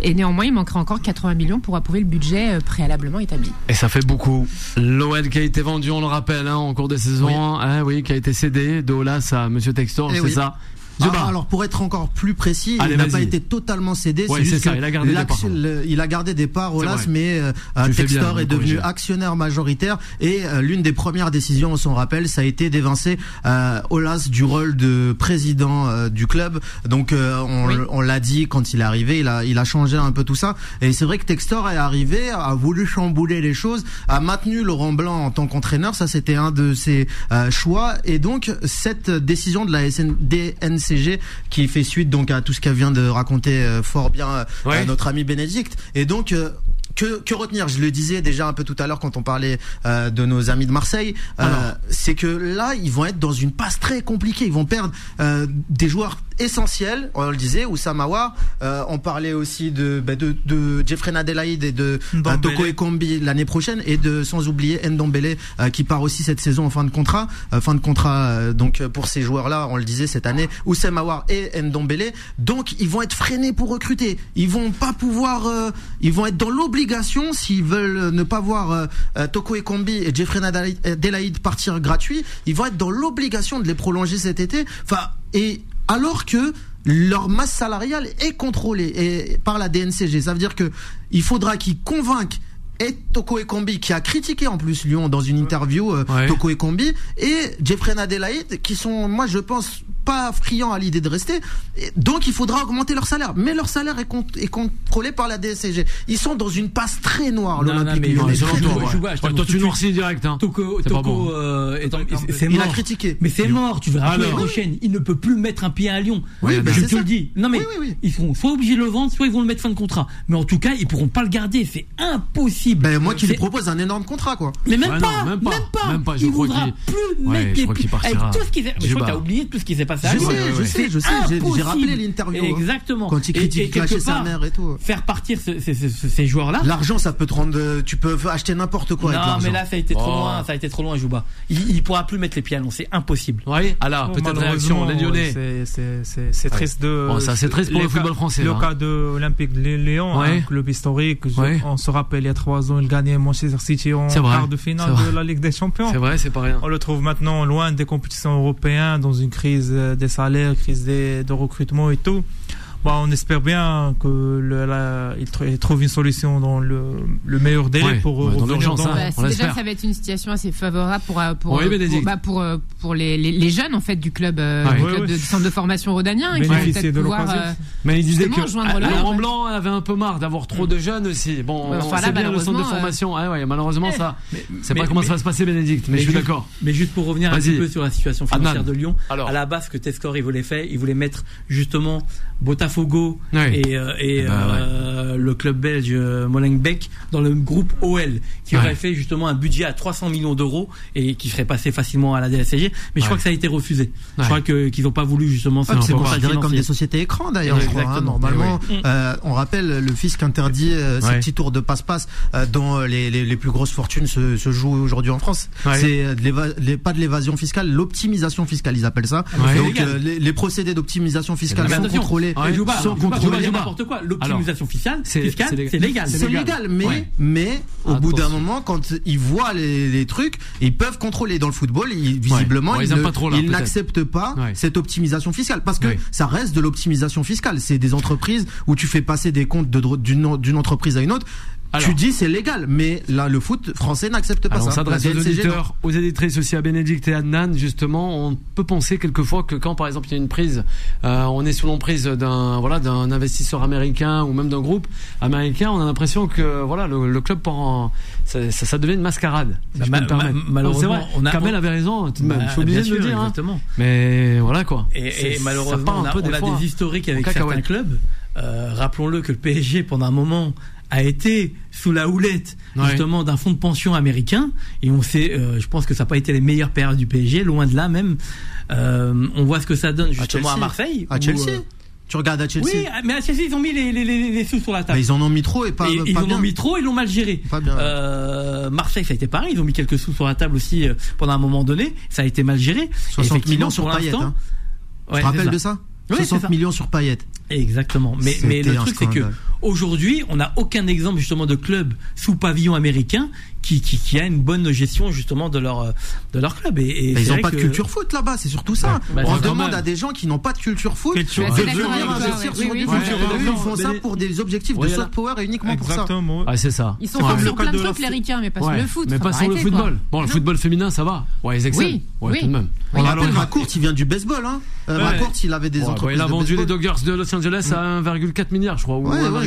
Speaker 5: Et néanmoins, il manquerait encore 80 millions pour approuver le budget euh, préalablement établi.
Speaker 2: Et ça fait beaucoup. L'OL qui a été vendu, on le rappelle, hein, en cours de saison, hein, oui, qui a été cédé de Olas à Monsieur Textor,
Speaker 7: Eh
Speaker 2: c'est
Speaker 7: oui.
Speaker 2: ça?
Speaker 7: Ah, alors pour être encore plus précis,
Speaker 2: Allez,
Speaker 7: il n'a pas été totalement cédé.
Speaker 2: Ouais,
Speaker 7: c'est
Speaker 2: ça, il a gardé des parts.
Speaker 7: le- il a gardé des parts au LAS, mais euh,
Speaker 2: bien
Speaker 7: Textor est devenu
Speaker 2: corriger.
Speaker 7: actionnaire majoritaire et euh, l'une des premières décisions, on s'en rappelle, ça a été d'évincer euh, Olas du rôle de président euh, du club. Donc euh, on,
Speaker 5: Oui.
Speaker 7: on l'a dit quand il est arrivé, il a, il a changé un peu tout ça. Et c'est vrai que Textor est arrivé, a voulu chambouler les choses, a maintenu Laurent Blanc en tant qu'entraîneur. Ça, c'était un de ses euh, choix. Et donc cette décision de la SN Qui fait suite donc à tout ce qu'elle vient de raconter euh, fort bien
Speaker 2: Ouais.
Speaker 7: euh, notre ami Bénédicte. Et donc euh, que, que retenir? Je le disais déjà un peu tout à l'heure quand on parlait euh, de nos amis de Marseille. euh,
Speaker 2: Alors.
Speaker 7: c'est que là, ils vont être dans une passe très compliquée. Ils vont perdre euh, des joueurs essentiels. On le disait, Oussama Aouar. Euh, on parlait aussi de, bah, de, de Jeffrey Nadelaïde et de euh. Toko Ekambi l'année prochaine et de sans oublier Ndombele euh, qui part aussi cette saison en fin de contrat. Euh, fin de contrat euh, donc pour ces joueurs-là, on le disait cette année, Oussama Aouar et Ndombele. Donc ils vont être freinés pour recruter. Ils vont pas pouvoir, euh, ils vont être dans l'obligation s'ils veulent ne pas voir euh, euh, Toko Ekambi et Jeffrey Nadelaïde partir gratuit. Ils vont être dans l'obligation de les prolonger cet été. Enfin et alors que leur masse salariale est contrôlée et, par la DNCG. Ça veut dire que il faudra qu'ils convainquent et Toko Ekambi qui a critiqué en plus Lyon dans une interview euh,
Speaker 2: Ouais.
Speaker 7: Toko Ekambi et Jeffrey Adelaide qui sont moi je pense pas friands à l'idée de rester. Et donc il faudra augmenter leur salaire. Mais leur salaire est, con- est contrôlé par la DSCG. Ils sont dans une passe très noire,
Speaker 6: Non, non,
Speaker 7: l'Olympique
Speaker 6: mais
Speaker 7: lyonnais.
Speaker 6: je-
Speaker 2: Ouais, toi, tu noircis direct. Hein.
Speaker 6: Toko, Toko,
Speaker 2: bon.
Speaker 6: euh,
Speaker 7: Il
Speaker 6: mort.
Speaker 7: a critiqué.
Speaker 6: Mais c'est mort, tu verras
Speaker 2: Alors.
Speaker 6: la prochaine. Il ne peut plus mettre un pied à Lyon.
Speaker 7: Oui, bah,
Speaker 6: je
Speaker 7: c'est
Speaker 6: te
Speaker 7: ça.
Speaker 6: le dis. Non mais
Speaker 7: Oui, oui, oui.
Speaker 6: ils seront soit obligés de le vendre, soit ils vont le mettre fin de contrat. Mais en tout cas, ils pourront pas le garder. C'est impossible.
Speaker 7: Ben, moi qui lui propose un énorme contrat, quoi.
Speaker 6: Mais même,
Speaker 2: Ouais,
Speaker 6: pas,
Speaker 2: non, même pas, même pas, je
Speaker 6: il
Speaker 2: crois
Speaker 6: voudra plus
Speaker 2: Ouais,
Speaker 6: mettre les pieds. Avec tout ce qui s'est. Je crois que t'as oublié tout ce qui s'est passé à
Speaker 7: Je
Speaker 6: Lyon.
Speaker 7: sais, je sais, je sais, j'ai- rappelé l'interview, hein.
Speaker 6: Exactement.
Speaker 7: Quand il critique clasher sa mère et tout.
Speaker 6: Faire partir ce- ce- ce- ce- ces joueurs-là.
Speaker 7: L'argent, ça peut te rendre. Tu peux acheter n'importe quoi
Speaker 6: Non, mais là, ça a été trop
Speaker 2: Oh.
Speaker 6: loin. Ça a été trop loin, Jouba. Il, il pourra plus mettre les pieds à Lyon. C'est impossible.
Speaker 2: Oui, alors
Speaker 4: Bon,
Speaker 2: peut-être réaction, les Lyonnais.
Speaker 4: c'est- c'est- C'est c'est triste de.
Speaker 2: Bon, ça, c'est triste pour
Speaker 4: les
Speaker 2: le football français,
Speaker 4: Le
Speaker 2: hein.
Speaker 4: cas de Olympique de Lyon, un club historique. On se rappelle, il y a trois ans, il gagnait Manchester City en quart de finale de la Ligue des Champions.
Speaker 2: C'est vrai, c'est pas rien.
Speaker 4: On le trouve maintenant loin des compétitions européennes, dans une crise euh, des salaires, crise des, de recrutement et tout. Bon, on espère bien que le, la, il, tr- il trouve une solution dans le, le meilleur délai
Speaker 2: Ouais,
Speaker 4: pour
Speaker 2: ouais,
Speaker 4: revenir
Speaker 2: l'urgence,
Speaker 4: dans-
Speaker 2: hein.
Speaker 5: Bah,
Speaker 2: on
Speaker 5: déjà, ça va être une situation assez favorable pour euh, pour
Speaker 2: Oui,
Speaker 5: euh,
Speaker 2: Bénédicte.
Speaker 5: pour, bah, pour, euh, pour les, les, les jeunes en fait du club, euh,
Speaker 2: Ouais.
Speaker 5: du
Speaker 4: Ouais,
Speaker 5: club
Speaker 4: ouais.
Speaker 5: de, du centre de formation rhodanien et qui vont
Speaker 4: Bénéficier
Speaker 5: peut-être
Speaker 4: de
Speaker 5: pouvoir euh,
Speaker 2: Mais il disait que ah. Laurent Blanc avait un peu marre d'avoir trop de jeunes aussi. Bon,
Speaker 5: Ouais,
Speaker 2: on
Speaker 5: enfin, là,
Speaker 2: sait bien le centre de
Speaker 5: malheureusement,
Speaker 2: formation. Ah ouais, malheureusement ça. C'est
Speaker 6: mais-
Speaker 2: pas comment
Speaker 6: mais-
Speaker 2: ça va se passer, Bénédicte. Mais, je suis
Speaker 6: juste-
Speaker 2: d'accord.
Speaker 6: Mais juste pour revenir un petit peu sur la situation financière
Speaker 2: Adnan.
Speaker 6: de Lyon,
Speaker 2: Alors.
Speaker 6: à la base, ce que Tescor il voulait faire, il voulait mettre justement Botafogo
Speaker 2: Ouais.
Speaker 6: et, euh, et
Speaker 2: Eh ben,
Speaker 6: euh, le club belge euh, Molenbeek dans le groupe OL, qui
Speaker 2: Ouais.
Speaker 6: aurait fait justement un budget à 300 millions d'euros et qui serait passé facilement à la DSCG. Mais je crois que ça a été refusé. Je crois que qu'ils n'ont pas voulu justement.
Speaker 7: Ah, c'est considéré comme des sociétés écrans d'ailleurs, je crois. hein. Normalement,
Speaker 6: Eh oui.
Speaker 7: euh, on rappelle le fisc interdit ces petits tours de passe-passe dont les, les, les plus grosses fortunes se, se jouent aujourd'hui en France. C'est pas de l'évasion fiscale, l'optimisation fiscale, ils appellent ça. Donc les, les procédés d'optimisation fiscale sont contrôlés.
Speaker 6: Dire n'importe quoi. L'optimisation fiscale,
Speaker 2: c'est- légal.
Speaker 6: c'est légal.
Speaker 7: Mais
Speaker 2: Ouais.
Speaker 7: mais au bout d'un moment, quand ils voient les, les trucs, ils peuvent contrôler. Dans le football, ils, visiblement,
Speaker 2: Ouais, ils pas
Speaker 7: n'acceptent pas cette optimisation fiscale parce que
Speaker 2: Ouais.
Speaker 7: ça reste de l'optimisation fiscale. C'est des entreprises où tu fais passer des comptes d'une entreprise à une autre.
Speaker 2: Alors.
Speaker 7: tu dis c'est légal, mais là le foot français n'accepte pas
Speaker 2: Alors, on
Speaker 7: ça.
Speaker 2: s'adresse aux auditeurs, aux éditrices aussi à Bénédicte et Adnan. Justement, on peut penser quelquefois que quand, par exemple, il y a une prise, euh, on est sous l'emprise d'un voilà d'un investisseur américain ou même d'un groupe américain, on a l'impression que voilà le, le club part en, ça, ça, ça devient une mascarade. Si
Speaker 6: Bah,
Speaker 2: je peux
Speaker 6: ma-
Speaker 2: me permettre.
Speaker 6: ma- malheureusement,
Speaker 2: vrai.
Speaker 6: on a-
Speaker 2: Kamel
Speaker 6: on-
Speaker 2: avait raison. Tout de même.
Speaker 6: Bah,
Speaker 2: je suis obligé
Speaker 6: bien
Speaker 2: de le
Speaker 6: sûr,
Speaker 2: dire. hein.
Speaker 6: Exactement.
Speaker 2: Mais voilà quoi.
Speaker 6: Et,
Speaker 2: ça
Speaker 6: malheureusement,
Speaker 2: part
Speaker 6: on
Speaker 2: un
Speaker 6: a,
Speaker 2: peu des
Speaker 6: on a
Speaker 2: fois
Speaker 6: des historiques avec certains clubs. Euh, Rappelons-le que le PSG, pendant un moment, a été sous la houlette
Speaker 2: Ouais.
Speaker 6: justement d'un fonds de pension américain. Et on sait, euh, je pense que ça n'a pas été les meilleures périodes du PSG, loin de là même. Euh, on voit ce que ça donne justement à,
Speaker 7: Chelsea.
Speaker 6: Marseille.
Speaker 7: À
Speaker 6: où,
Speaker 7: Chelsea.
Speaker 6: euh,
Speaker 7: Tu regardes à Chelsea.
Speaker 6: oui, mais à Chelsea, ils ont mis les, les, les, les sous sur la table.
Speaker 7: ils en ont mis trop et pas,
Speaker 6: Et
Speaker 7: pas
Speaker 6: ils en ont mis trop, ils l'ont mal géré.
Speaker 7: Pas bien.
Speaker 6: Euh, Marseille, ça a été pareil. Ils ont mis quelques sous sur la table aussi euh, pendant un moment donné. Ça a été mal géré.
Speaker 7: 60
Speaker 6: Effectivement,
Speaker 7: millions sur Payet. Hein.
Speaker 6: Ouais,
Speaker 7: tu te rappelles de ça
Speaker 6: Oui, c'est
Speaker 7: 60
Speaker 6: ça.
Speaker 7: millions sur Payet.
Speaker 6: Exactement. Mais, mais le truc, c'est que. Aujourd'hui, on n'a aucun exemple justement de club sous pavillon américain qui, qui, qui a une bonne gestion justement de leur, euh, de leur club. Et,
Speaker 7: ils n'ont pas de culture foot là-bas, c'est surtout ça.
Speaker 6: Bah,
Speaker 7: on demande
Speaker 2: même.
Speaker 7: à des gens qui n'ont pas de culture foot
Speaker 4: Culture
Speaker 7: de venir investir sur du foot. ils font ça pour des objectifs
Speaker 6: Ouais,
Speaker 7: de soft power et uniquement pour ça.
Speaker 2: Ah, c'est ça.
Speaker 5: Ils sont
Speaker 2: Ouais.
Speaker 5: sur plein de trucs, les ricains, mais pas sur le foot.
Speaker 2: Mais pas sur le football. Bon, le football féminin, ça va. Ouais, ils excellent.
Speaker 5: Oui,
Speaker 2: tout de même.
Speaker 7: On rappelle. McCourt, il vient du baseball. Hein. Euh,
Speaker 2: Ouais.
Speaker 7: McCourt, il avait des entreprises
Speaker 2: il a
Speaker 7: de
Speaker 2: vendu les. Dodgers de Los Angeles à 1,4 milliard, je crois.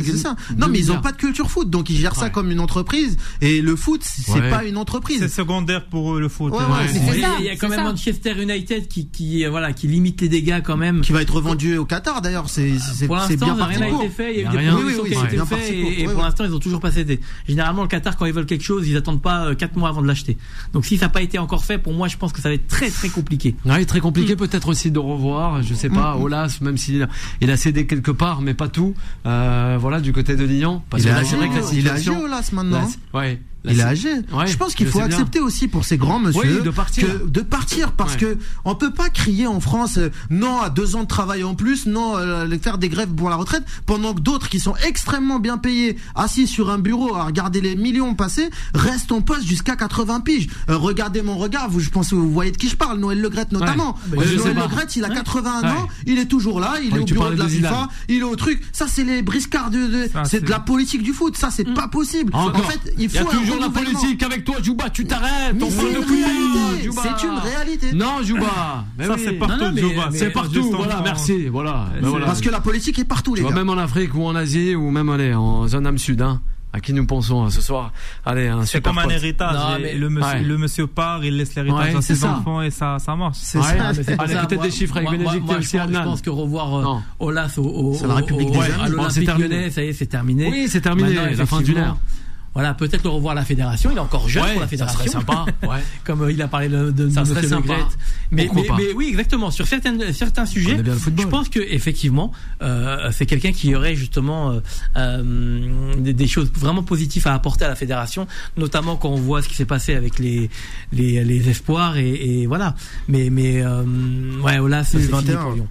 Speaker 2: Ou
Speaker 7: Ouais, ouais,
Speaker 2: 1,2
Speaker 7: c'est ça. Non, mais ils ont pas de culture foot, donc ils gèrent ça comme une entreprise. Et le foot, c'est
Speaker 2: Ouais.
Speaker 7: pas une
Speaker 4: C'est
Speaker 7: entreprise.
Speaker 4: secondaire pour eux, le foot.
Speaker 7: Ouais, ouais,
Speaker 4: Euh,
Speaker 7: c'est-
Speaker 6: Il
Speaker 5: C'est
Speaker 6: y a-
Speaker 5: ça,
Speaker 6: il y a quand
Speaker 5: c'est
Speaker 6: même
Speaker 5: ça.
Speaker 6: Manchester United qui, qui, euh, voilà, qui limite les dégâts quand même.
Speaker 7: Qui va être revendu au Qatar d'ailleurs. C'est c'est- c'est
Speaker 6: l'instant,
Speaker 7: bien
Speaker 6: rien
Speaker 7: parti
Speaker 6: n'a
Speaker 7: pour.
Speaker 6: été fait. Il y a eu des
Speaker 2: rien.
Speaker 6: propositions
Speaker 7: Oui, oui,
Speaker 6: qui
Speaker 7: oui,
Speaker 6: ont
Speaker 7: c'est
Speaker 6: été faites et,
Speaker 7: pour. Oui, oui.
Speaker 6: l'instant, ils ont toujours pas cédé. Généralement, le Qatar, quand ils veulent quelque chose, ils attendent pas euh, 4 mois avant de l'acheter. Donc, si ça n'a pas été encore fait, pour moi, je pense que ça va être très très compliqué.
Speaker 2: Ouais, très
Speaker 7: Mm.
Speaker 2: compliqué peut-être aussi de revoir, je sais pas, Olas, même s'il a, il a cédé quelque part, mais pas tout. Euh, voilà, du côté de Lyon. Parce
Speaker 7: Il
Speaker 2: que là, c'est vrai que la
Speaker 7: il
Speaker 2: situation. Là,
Speaker 7: maintenant.
Speaker 2: ouais. Là,
Speaker 7: Il est âgé.
Speaker 2: Ouais,
Speaker 7: je pense qu'il faut
Speaker 2: bien.
Speaker 7: accepter aussi pour ces grands monsieur
Speaker 2: Oui, de partir.
Speaker 7: que de partir parce
Speaker 2: Ouais.
Speaker 7: que on peut pas crier en France euh, non à deux ans de travail en plus, non euh, faire des grèves pour la retraite pendant que d'autres qui sont extrêmement bien payés, assis sur un bureau à regarder les millions passer, restent en poste jusqu'à 80 piges. Euh, regardez mon regard, vous, je pense que vous voyez de qui je parle, Noël Legrette notamment.
Speaker 2: Ouais.
Speaker 7: Euh,
Speaker 2: sais
Speaker 7: Noël. Legrette, il a 81
Speaker 2: Ouais.
Speaker 7: ans, il est toujours là, il
Speaker 2: Ouais,
Speaker 7: est au bureau de la FIFA, il est au truc. Ça c'est les briscards de, de- c'est de la politique du foot, ça c'est pas possible.
Speaker 2: Encore.
Speaker 7: En fait, il faut
Speaker 2: toujours la politique avec toi, Jouba, tu t'arrêtes. On
Speaker 7: c'est
Speaker 2: parle
Speaker 7: une
Speaker 2: de.
Speaker 7: C'est une réalité.
Speaker 2: Non, Jouba. Mais
Speaker 4: Ça,
Speaker 2: oui.
Speaker 4: c'est partout,
Speaker 6: Non, non, mais-
Speaker 4: Jouba.
Speaker 6: mais-
Speaker 2: C'est partout, voilà, merci, voilà.
Speaker 7: Parce que la politique est partout,
Speaker 2: Tu
Speaker 7: les
Speaker 2: vois,
Speaker 7: gars.
Speaker 2: même en Afrique ou en Asie ou même allez, en zone âme sud, hein, à qui nous pensons hein, ce soir. Allez, un
Speaker 4: C'est comme un
Speaker 2: pote.
Speaker 4: héritage.
Speaker 6: Non,
Speaker 4: Et
Speaker 6: mais-
Speaker 4: le, monsieur,
Speaker 2: Ouais.
Speaker 4: le monsieur part, il laisse l'héritage
Speaker 2: Ouais,
Speaker 4: à ses
Speaker 2: ça.
Speaker 4: enfants et ça, ça marche.
Speaker 7: C'est
Speaker 2: Ouais.
Speaker 7: ça.
Speaker 6: Mais c'est pour
Speaker 2: Allez, peut-être
Speaker 6: moi-
Speaker 2: des chiffres avec
Speaker 6: moi- moi-
Speaker 2: Bénédicte
Speaker 6: moi,
Speaker 2: et
Speaker 6: je pense- Je pense que revoir euh. Olas au, au-
Speaker 7: C'est la République
Speaker 6: au-
Speaker 7: des
Speaker 6: ouais,
Speaker 7: jeunes.
Speaker 6: à l'Olympique
Speaker 2: terminé.
Speaker 6: lyonnais, ça y est, c'est terminé.
Speaker 2: Oui, c'est terminé, la fin du
Speaker 6: effectivement,
Speaker 2: nerf.
Speaker 6: Voilà, peut-être le revoir à la fédération. Il est encore jeune
Speaker 2: Ouais,
Speaker 6: pour la
Speaker 2: ça
Speaker 6: fédération.
Speaker 2: serait sympa. Ouais.
Speaker 6: Comme euh, il a parlé de, de,
Speaker 2: Ça serait sympa.
Speaker 6: Mais,
Speaker 2: Pourquoi
Speaker 6: mais,
Speaker 2: pas?
Speaker 6: mais oui, exactement. Sur certaines, certains sujets,
Speaker 2: connaît bien le football.
Speaker 6: je pense que effectivement, euh, c'est quelqu'un qui aurait justement euh, euh, des, des choses vraiment positives à apporter à la fédération, notamment quand on voit ce qui s'est passé avec les les, les espoirs et, et voilà. Mais mais euh, ouais, Olas, c'est fini
Speaker 7: 2021.
Speaker 6: pour Lyon.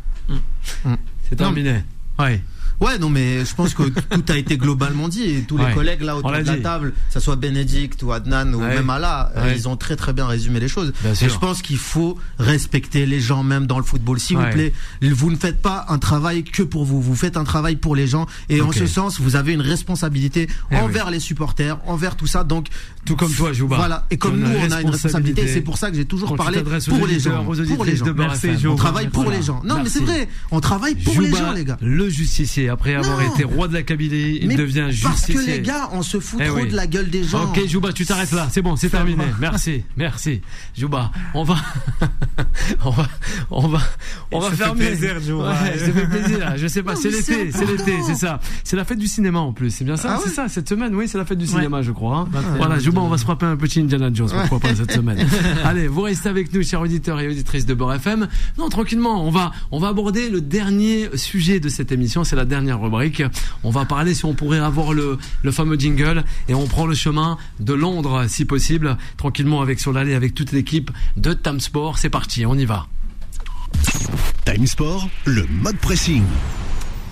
Speaker 2: C'est terminé. Ouais.
Speaker 7: Ouais, non, mais je pense que tout a été globalement dit et tous
Speaker 2: Ouais.
Speaker 7: les collègues là autour de la table, que ce soit Bénédicte ou Adnan ou
Speaker 2: Ouais.
Speaker 7: même Allah, euh,
Speaker 2: Ouais.
Speaker 7: ils ont très très bien résumé les choses.
Speaker 2: Bien
Speaker 7: et
Speaker 2: sûr.
Speaker 7: je pense qu'il faut respecter les gens même dans le football. S'il
Speaker 2: Ouais.
Speaker 7: vous plaît, vous ne faites pas un travail que pour vous, vous faites un travail pour les gens et en ce sens, vous avez une responsabilité
Speaker 2: Eh
Speaker 7: envers les supporters, envers tout ça. Donc
Speaker 2: Tout comme toi, Jouba.
Speaker 7: Voilà, et comme nous, on a une responsabilité. C'est pour ça que j'ai toujours
Speaker 2: Quand
Speaker 7: parlé pour les gens, pour les gens. On travaille pour
Speaker 2: Voilà.
Speaker 7: les gens. Non, mais c'est vrai, on travaille pour les gens, les gars.
Speaker 2: Le justicier, après avoir
Speaker 7: Non.
Speaker 2: été roi de la Kabylie, il
Speaker 7: Mais
Speaker 2: devient
Speaker 7: Parce
Speaker 2: justicier.
Speaker 7: que les gars, on se fout
Speaker 2: Eh
Speaker 7: trop
Speaker 2: oui.
Speaker 7: de la gueule des gens.
Speaker 2: Ok, Jouba, tu t'arrêtes là. C'est bon, c'est terminé. Merci, merci. Jouba, on va, on va, on va, on va
Speaker 4: Ça fait
Speaker 2: fermer.
Speaker 4: plaisir, Jouba.
Speaker 2: Ouais, ça fait plaisir. Je sais pas, c'est
Speaker 7: c'est
Speaker 2: l'été, c'est l'été, c'est ça. C'est la fête du cinéma en plus. C'est bien ça,
Speaker 7: Ah
Speaker 2: c'est
Speaker 7: ouais
Speaker 2: ça. Cette semaine, oui, c'est la fête du cinéma, je crois. hein.
Speaker 6: 21,
Speaker 2: Voilà, Jouba, on va
Speaker 6: 22.
Speaker 2: se frapper un petit Indiana Jones. Pourquoi pas cette semaine Allez, vous restez avec nous, chers auditeurs et auditrices de Beurre FM. Non, tranquillement, on va, on va aborder le dernier sujet de cette émission. C'est la dernière rubrique. On va parler si on pourrait avoir le, fameux jingle et on prend le chemin de Londres, si possible, tranquillement avec Solal et avec toute l'équipe de Tam Sport. C'est parti, on y va.
Speaker 1: Time Sport, le mode pressing.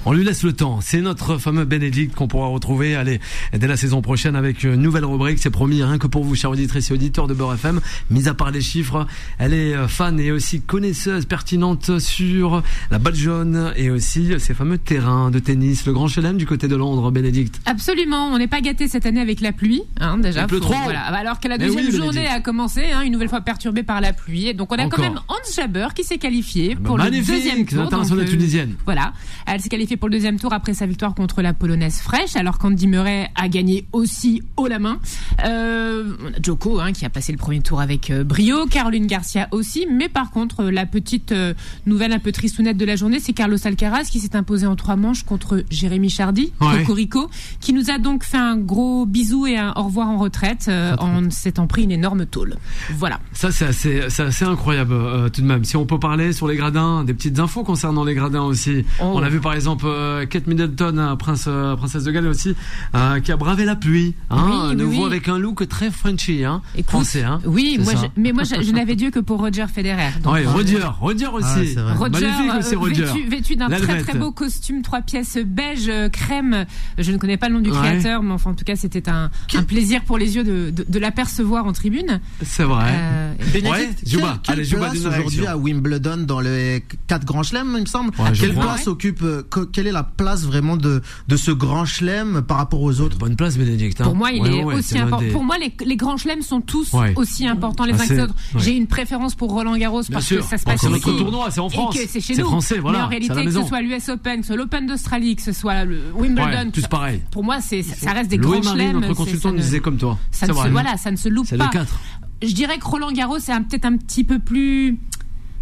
Speaker 2: On lui laisse le temps. C'est notre fameux Bénédicte qu'on pourra retrouver allez, dès la saison prochaine avec une nouvelle rubrique. C'est promis, rien que pour vous, chers auditrices et auditeurs de Beurre FM. Mis à part les chiffres, elle est euh, fan et aussi connaisseuse pertinente sur la balle jaune et aussi ces fameux terrains de tennis. Le Grand Chelem du côté de Londres, Bénédicte.
Speaker 5: Absolument, on n'est pas gâté cette année avec la pluie, hein, déjà.
Speaker 2: Il pleut trop.
Speaker 5: Voilà. Alors que la
Speaker 2: Mais
Speaker 5: deuxième
Speaker 2: oui,
Speaker 5: journée
Speaker 2: Bénédicte.
Speaker 5: a commencé, hein, une nouvelle fois perturbée par la pluie. Et Donc on a
Speaker 2: Encore.
Speaker 5: quand même Hans Jaber qui s'est qualifiée pour
Speaker 2: Magnifique,
Speaker 5: le deuxième tour. donc, euh,
Speaker 2: tunisienne.
Speaker 5: Voilà, elle s'est qualifiée pour le deuxième tour après sa victoire contre la polonaise fraîche, alors qu'Andy Murray a gagné aussi haut la main. Euh, on a Djoko hein, qui a passé le premier tour avec euh, brio, Caroline Garcia aussi, mais par contre euh, la petite euh, nouvelle un peu tristounette de la journée, c'est Carlos Alcaraz qui s'est imposé en trois manches contre Jérémy Chardy,
Speaker 2: Ouais.
Speaker 5: Cocorico, qui nous a donc fait un gros bisou et un au revoir en retraite en s'étant pris une énorme tôle. Voilà.
Speaker 2: Ça, c'est assez, incroyable tout de même. Si on peut parler sur les gradins, des petites infos concernant les gradins aussi.
Speaker 5: Oh.
Speaker 2: On a vu par exemple euh, Kate Middleton, prince, euh, princesse de Galles aussi, euh, qui a bravé la pluie. Hein,
Speaker 5: Oui,
Speaker 2: nouveau
Speaker 5: oui.
Speaker 2: avec un look très Frenchy, hein,
Speaker 5: Écoute,
Speaker 2: français. Hein.
Speaker 5: Oui, moi, je- mais moi, je, je n'avais Dieu que pour Roger Federer. Donc,
Speaker 2: Ouais,
Speaker 5: euh,
Speaker 2: Roger, Roger aussi.
Speaker 7: Ah.
Speaker 5: Roger,
Speaker 2: Magnifique aussi, Roger.
Speaker 5: vêtu, vêtu d'un très très beau costume, trois pièces beige, crème. Je ne connais pas le nom du
Speaker 2: Ouais.
Speaker 5: créateur, mais enfin en tout cas c'était un, un plaisir pour les yeux de, de, de l'apercevoir en tribune.
Speaker 2: C'est vrai.
Speaker 5: Euh,
Speaker 2: Ouais, Juba, allez, Juba,
Speaker 7: aujourd'hui à Wimbledon dans les quatre grands chelems, il me semble?
Speaker 2: Ouais,
Speaker 7: Quelle place occupe, quelle est la place vraiment de, de ce grand chelem par rapport aux autres
Speaker 2: Bonne place, Bénédicte. hein.
Speaker 5: Pour moi, il
Speaker 2: Ouais,
Speaker 5: est
Speaker 2: ouais,
Speaker 5: aussi important.
Speaker 2: des-
Speaker 5: Pour moi, les, les grands chelems sont tous
Speaker 2: Ouais.
Speaker 5: aussi importants les uns que les autres.
Speaker 2: ouais.
Speaker 5: J'ai une préférence pour Roland Garros
Speaker 2: Bien
Speaker 5: parce
Speaker 2: sûr.
Speaker 5: que ça se passe
Speaker 2: c'est
Speaker 5: ici.
Speaker 2: notre tournoi, c'est en France.
Speaker 5: Et que c'est chez
Speaker 2: C'est
Speaker 5: nous.
Speaker 2: français, voilà,
Speaker 5: Mais en réalité, que ce soit l'US Open, que ce soit l'Open d'Australie, que ce soit le Wimbledon,
Speaker 2: Ouais, tous pareil.
Speaker 5: pour moi, ça reste des grands chelems.
Speaker 2: notre
Speaker 5: c'est-
Speaker 2: consultant, disait comme toi.
Speaker 5: ça ne se, voilà, ça ne se loupe
Speaker 2: C'est
Speaker 5: pas.
Speaker 2: le 4.
Speaker 5: Je dirais que Roland Garros c'est peut-être un petit peu plus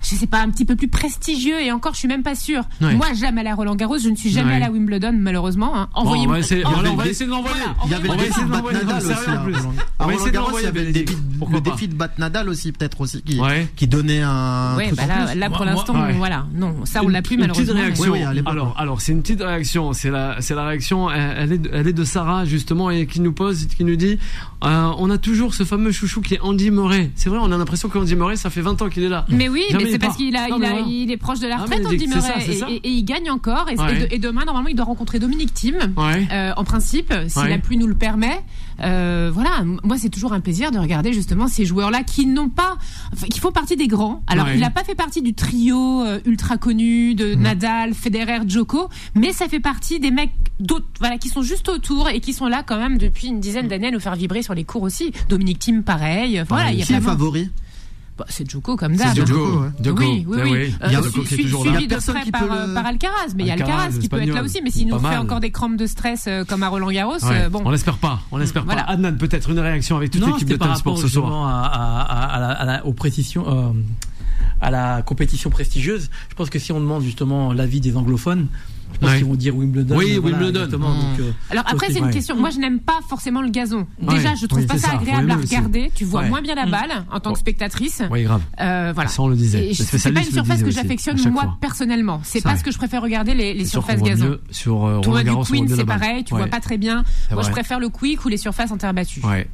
Speaker 5: je sais pas, un petit peu plus prestigieux et encore je suis même pas sûre.
Speaker 2: Ouais.
Speaker 5: Moi jamais allé à Roland Garros, je ne suis jamais
Speaker 2: Ouais.
Speaker 5: allé à Wimbledon malheureusement. hein.
Speaker 2: Bon, on
Speaker 5: Envoyez-moi. en-
Speaker 2: voilà, on va essayer de l'envoyer.
Speaker 5: Voilà,
Speaker 7: Il y avait
Speaker 2: On
Speaker 7: le
Speaker 2: va
Speaker 7: défi
Speaker 2: essayer
Speaker 7: de
Speaker 2: l'envoyer.
Speaker 7: À
Speaker 2: On va essayer de
Speaker 7: il y
Speaker 2: l'envoyer,
Speaker 7: avait le défi, de Bat Nadal aussi, peut-être aussi, qui,
Speaker 2: Ouais.
Speaker 7: qui donnait un
Speaker 5: Ouais,
Speaker 7: truc
Speaker 5: bah
Speaker 7: en
Speaker 5: là,
Speaker 7: plus.
Speaker 5: là pour l'instant, voilà, non, ça on l'a plus
Speaker 2: une
Speaker 5: malheureusement.
Speaker 2: petite réaction. Alors, alors c'est une petite réaction. C'est la, c'est la réaction. Elle, est, de, elle est de Sarah justement et qui nous pose, qui nous dit, euh, on a toujours ce fameux chouchou qui est Andy Murray. C'est vrai, on a l'impression qu'Andy Murray, ça fait 20 ans qu'il est là.
Speaker 5: Mais oui, mais c'est parce qu'il a,
Speaker 2: Non,
Speaker 5: il
Speaker 2: mais
Speaker 5: a-
Speaker 2: voilà.
Speaker 5: il est proche de la retraite,
Speaker 2: c'est ça,
Speaker 5: Murray, et,
Speaker 2: ça.
Speaker 5: et- et il gagne encore. Et, et
Speaker 2: Ouais.
Speaker 5: de- et demain, normalement, il doit rencontrer Dominique Thiem.
Speaker 2: Ouais.
Speaker 5: Euh, en principe, si
Speaker 2: Ouais.
Speaker 5: la pluie nous le permet, euh, voilà. Moi, c'est toujours un plaisir de regarder justement ces joueurs-là qui n'ont pas, enfin, qui font partie des grands. Alors,
Speaker 2: Ouais.
Speaker 5: il n'a pas fait partie du trio euh, ultra connu de Nadal, Federer, Djoko, mais ça fait partie des mecs d'autres, voilà, qui sont juste autour et qui sont là quand même depuis une dizaine d'années à nous faire vibrer sur les cours aussi. Dominique Thiem, pareil. Voilà, il y a
Speaker 7: Qui est
Speaker 5: vraiment-
Speaker 7: favori?
Speaker 5: Bah, c'est Djoko comme
Speaker 2: C'est
Speaker 5: d'hab.
Speaker 2: Djoko,
Speaker 7: Djoko.
Speaker 2: Djoko.
Speaker 5: Oui, oui,
Speaker 2: Eh
Speaker 5: oui.
Speaker 2: oui. Il y a Djoko qui est toujours là.
Speaker 5: suivi de près par, euh,
Speaker 7: le-
Speaker 5: par Alcaraz, mais il y a
Speaker 2: Alcaraz,
Speaker 5: qui peut être là aussi. Mais s'il nous fait encore des crampes de stress euh, comme à Roland Garros,
Speaker 2: Ouais.
Speaker 5: euh, bon.
Speaker 2: On l'espère pas, on l'espère
Speaker 5: Voilà.
Speaker 2: pas. Adnan, peut-être une réaction avec toute l'équipe de Time
Speaker 6: rapport
Speaker 2: Sport ce soir.
Speaker 6: justement à, à, à, à la, à la- aux précisions, euh, à la compétition prestigieuse. Je pense que si on demande justement l'avis des anglophones, je pense
Speaker 2: Ouais.
Speaker 6: qu'ils vont dire Wimbledon.
Speaker 2: Oui,
Speaker 6: voilà,
Speaker 2: Wimbledon.
Speaker 7: Mmh.
Speaker 6: Donc, euh,
Speaker 5: Alors après, c'est une
Speaker 2: Ouais.
Speaker 5: question. Moi, je n'aime pas forcément le gazon. Déjà, je trouve
Speaker 2: Oui,
Speaker 5: pas ça agréable à regarder. Tu vois
Speaker 2: Ouais.
Speaker 5: moins bien la balle en tant que spectatrice.
Speaker 2: Oui, grave.
Speaker 5: Euh, voilà.
Speaker 2: Ça, on le disait.
Speaker 5: C'est pas une surface que j'affectionne moi
Speaker 2: fois.
Speaker 5: personnellement. C'est pas ce que je préfère regarder les, surfaces gazon.
Speaker 2: sur euh,
Speaker 5: Tournoi
Speaker 2: Roland
Speaker 5: du
Speaker 2: Garros
Speaker 5: Queen, c'est pareil. Tu vois pas très bien. Moi, je préfère le quick ou les surfaces en terre battue.
Speaker 2: Ouais,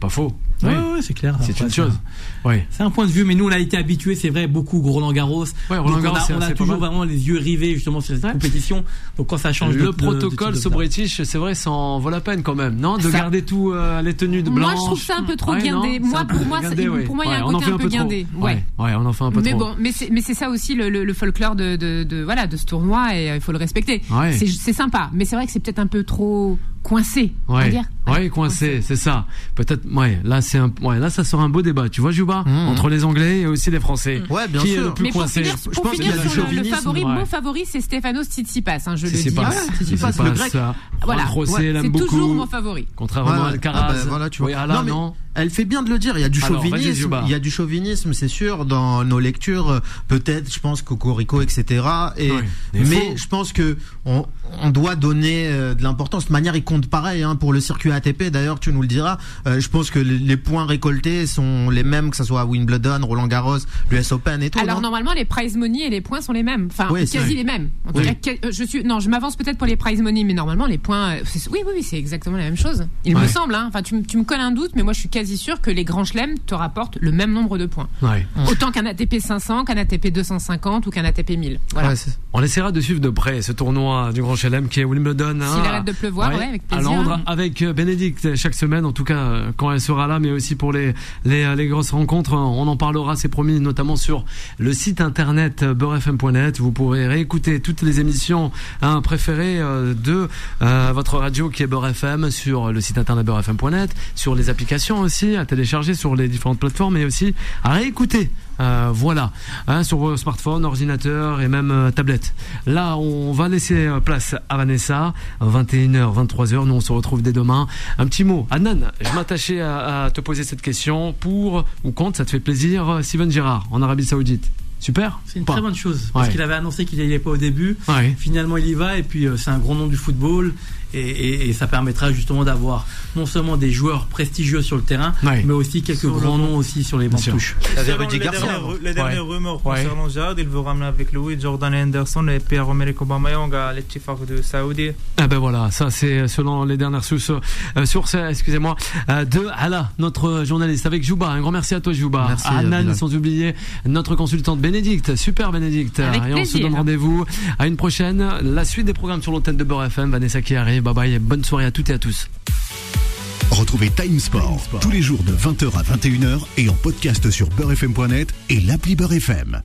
Speaker 2: pas faux.
Speaker 6: Ouais,
Speaker 2: Ouais.
Speaker 6: ouais, c'est clair.
Speaker 2: C'est
Speaker 6: Après,
Speaker 2: une chose. Ouais.
Speaker 6: C'est un point de vue, mais nous on a été habitués, c'est vrai, beaucoup Roland Garros.
Speaker 2: Ouais, Roland Garros,
Speaker 6: on a, on a toujours vraiment les yeux rivés justement sur cette
Speaker 2: Ouais.
Speaker 6: Donc quand ça change de-
Speaker 2: Le
Speaker 6: de- de
Speaker 2: protocole
Speaker 6: type
Speaker 2: so
Speaker 6: de-
Speaker 2: British, c'est vrai, ça en vaut la peine quand même, non De
Speaker 5: Ça-
Speaker 2: garder tout euh, les tenues de
Speaker 5: Moi,
Speaker 2: blanche.
Speaker 5: je trouve ça un peu trop
Speaker 2: Ouais,
Speaker 5: guindé. Moi, pour moi,
Speaker 2: guindé,
Speaker 5: c'est-
Speaker 2: ouais.
Speaker 5: pour moi, il y a un
Speaker 2: on en
Speaker 5: côté
Speaker 2: fait
Speaker 5: un peu
Speaker 2: trop.
Speaker 5: guindé.
Speaker 2: Ouais,
Speaker 5: Ouais.
Speaker 2: ouais, on en fait un peu
Speaker 5: mais
Speaker 2: trop.
Speaker 5: bon, mais c'est, mais c'est ça aussi le, le, le folklore de, de, de- voilà de ce tournoi et euh, il faut le respecter. C'est sympa, mais c'est vrai que c'est peut-être un peu trop coincé,
Speaker 2: Ouais,
Speaker 5: dire.
Speaker 2: ouais, coincé, c'est ça. Peut-être, ouais, là c'est un, ouais, là ça sera un beau débat, tu vois, Juba,
Speaker 7: Mhm.
Speaker 2: entre les Anglais et aussi les Français.
Speaker 7: Ouais, bien
Speaker 2: Qui est
Speaker 7: sûr.
Speaker 2: le plus
Speaker 5: Mais pour
Speaker 2: coincé
Speaker 5: finir,
Speaker 7: Je pense qu'il y a
Speaker 5: le, le favori,
Speaker 2: ouais.
Speaker 5: mon favori, c'est Stefanos Tsitsipas. Hein, je
Speaker 2: Si
Speaker 5: le dis.
Speaker 2: pas,
Speaker 7: Ouais,
Speaker 2: si
Speaker 7: c'est
Speaker 2: c'est
Speaker 7: pas,
Speaker 2: pas
Speaker 7: le grec.
Speaker 2: ça.
Speaker 5: Voilà. Ouais, c'est toujours mon favori.
Speaker 2: Contrairement
Speaker 7: Ouais,
Speaker 2: à
Speaker 7: ouais.
Speaker 2: Alcaraz.
Speaker 7: Ah bah, voilà, tu vois.
Speaker 2: Oui,
Speaker 7: mais
Speaker 2: non.
Speaker 7: Elle fait bien de le dire. Il y a du
Speaker 2: Alors,
Speaker 7: chauvinisme. Il y a du chauvinisme, c'est sûr, dans nos lectures. Peut-être, je pense, Cocorico, etc. Et,
Speaker 2: mais faux.
Speaker 7: je pense que on, on doit donner euh, de l'importance. De manière, il compte pareil hein, pour le circuit ATP. D'ailleurs, tu nous le diras. Euh, je pense que les points récoltés sont les mêmes, que ce soit à Wimbledon, Roland Garros, l'US Open et tout.
Speaker 5: Alors
Speaker 7: non
Speaker 5: normalement les prize money et les points sont les mêmes, enfin
Speaker 7: Oui,
Speaker 5: quasi les mêmes. En tout cas, euh, je suis non, je m'avance peut-être pour les prize money, mais normalement les points, oui oui oui, c'est exactement la même chose. Il
Speaker 2: Ouais.
Speaker 5: me semble, hein. enfin tu, me- tu me colles un doute, mais moi je suis quasi sûr que les grands chelems te rapportent le même nombre de points,
Speaker 2: Ouais.
Speaker 5: autant qu'un ATP 500, qu'un ATP 250 ou qu'un ATP 1000. Voilà.
Speaker 7: Ouais,
Speaker 2: On essaiera de suivre de près ce tournoi du Grand Chelem qui est Wimbledon. hein,
Speaker 5: S'il arrête de pleuvoir, ouais, avec
Speaker 2: À
Speaker 5: plaisir.
Speaker 2: Londres, avec euh, Bénédicte chaque semaine, en tout cas euh, quand elle sera là, mais aussi pour les, les, euh, les grosses rencontres. On en parlera, c'est promis, notamment sur le site internet beurrefm.net. Vous pourrez réécouter toutes les émissions hein, préférées de euh, votre radio qui est Beurre FM sur le site internet beurrefm.net, sur les applications aussi à télécharger sur les différentes plateformes et aussi à réécouter. Euh, voilà, hein, sur vos smartphones, ordinateurs et même euh, tablettes. Là, on va laisser euh, place à Vanessa, 21h, 23h. Nous, on se retrouve dès demain. Un petit mot, Adnan, je m'attachais à, à te poser cette question pour ou contre, ça te fait plaisir, euh, Steven Gerrard en Arabie Saoudite. Super
Speaker 6: C'est une
Speaker 2: Pas.
Speaker 6: très bonne chose parce
Speaker 2: Ouais.
Speaker 6: qu'il avait annoncé qu'il n'y allait pas au début.
Speaker 2: Ouais.
Speaker 6: Finalement, il y va et puis euh, c'est un grand nom du football et, et- et ça permettra justement d'avoir non seulement des joueurs prestigieux sur le terrain,
Speaker 2: Ouais.
Speaker 6: mais aussi quelques
Speaker 4: Sur
Speaker 6: grands noms aussi sur les bancs
Speaker 4: les dernières, les dernières rumeurs
Speaker 2: Ouais.
Speaker 4: concernant Jad, il veut ramener avec lui Jordan Henderson et Pierre-Emerick Aubameyang à l'Ettifaq de Saoudi.
Speaker 2: Ah ben voilà, ça c'est selon les dernières sources, euh, sources excusez-moi, euh, de Ala, notre journaliste avec Jouba. Un grand merci à toi Jouba.
Speaker 7: Merci,
Speaker 2: à
Speaker 7: Bilal.
Speaker 2: sans oublier notre consultante Bénédicte. Super Bénédicte.
Speaker 5: Avec
Speaker 2: et on se
Speaker 5: plaisir.
Speaker 2: donne rendez-vous à une prochaine. La suite des programmes sur l'antenne de Beurre FM. Vanessa qui arrive. Bye bye et bonne soirée à toutes et à tous.
Speaker 1: Retrouvez Time Sport tous les jours de 20h à 21h et en podcast sur beurrefm.net et l'appli Beurre FM.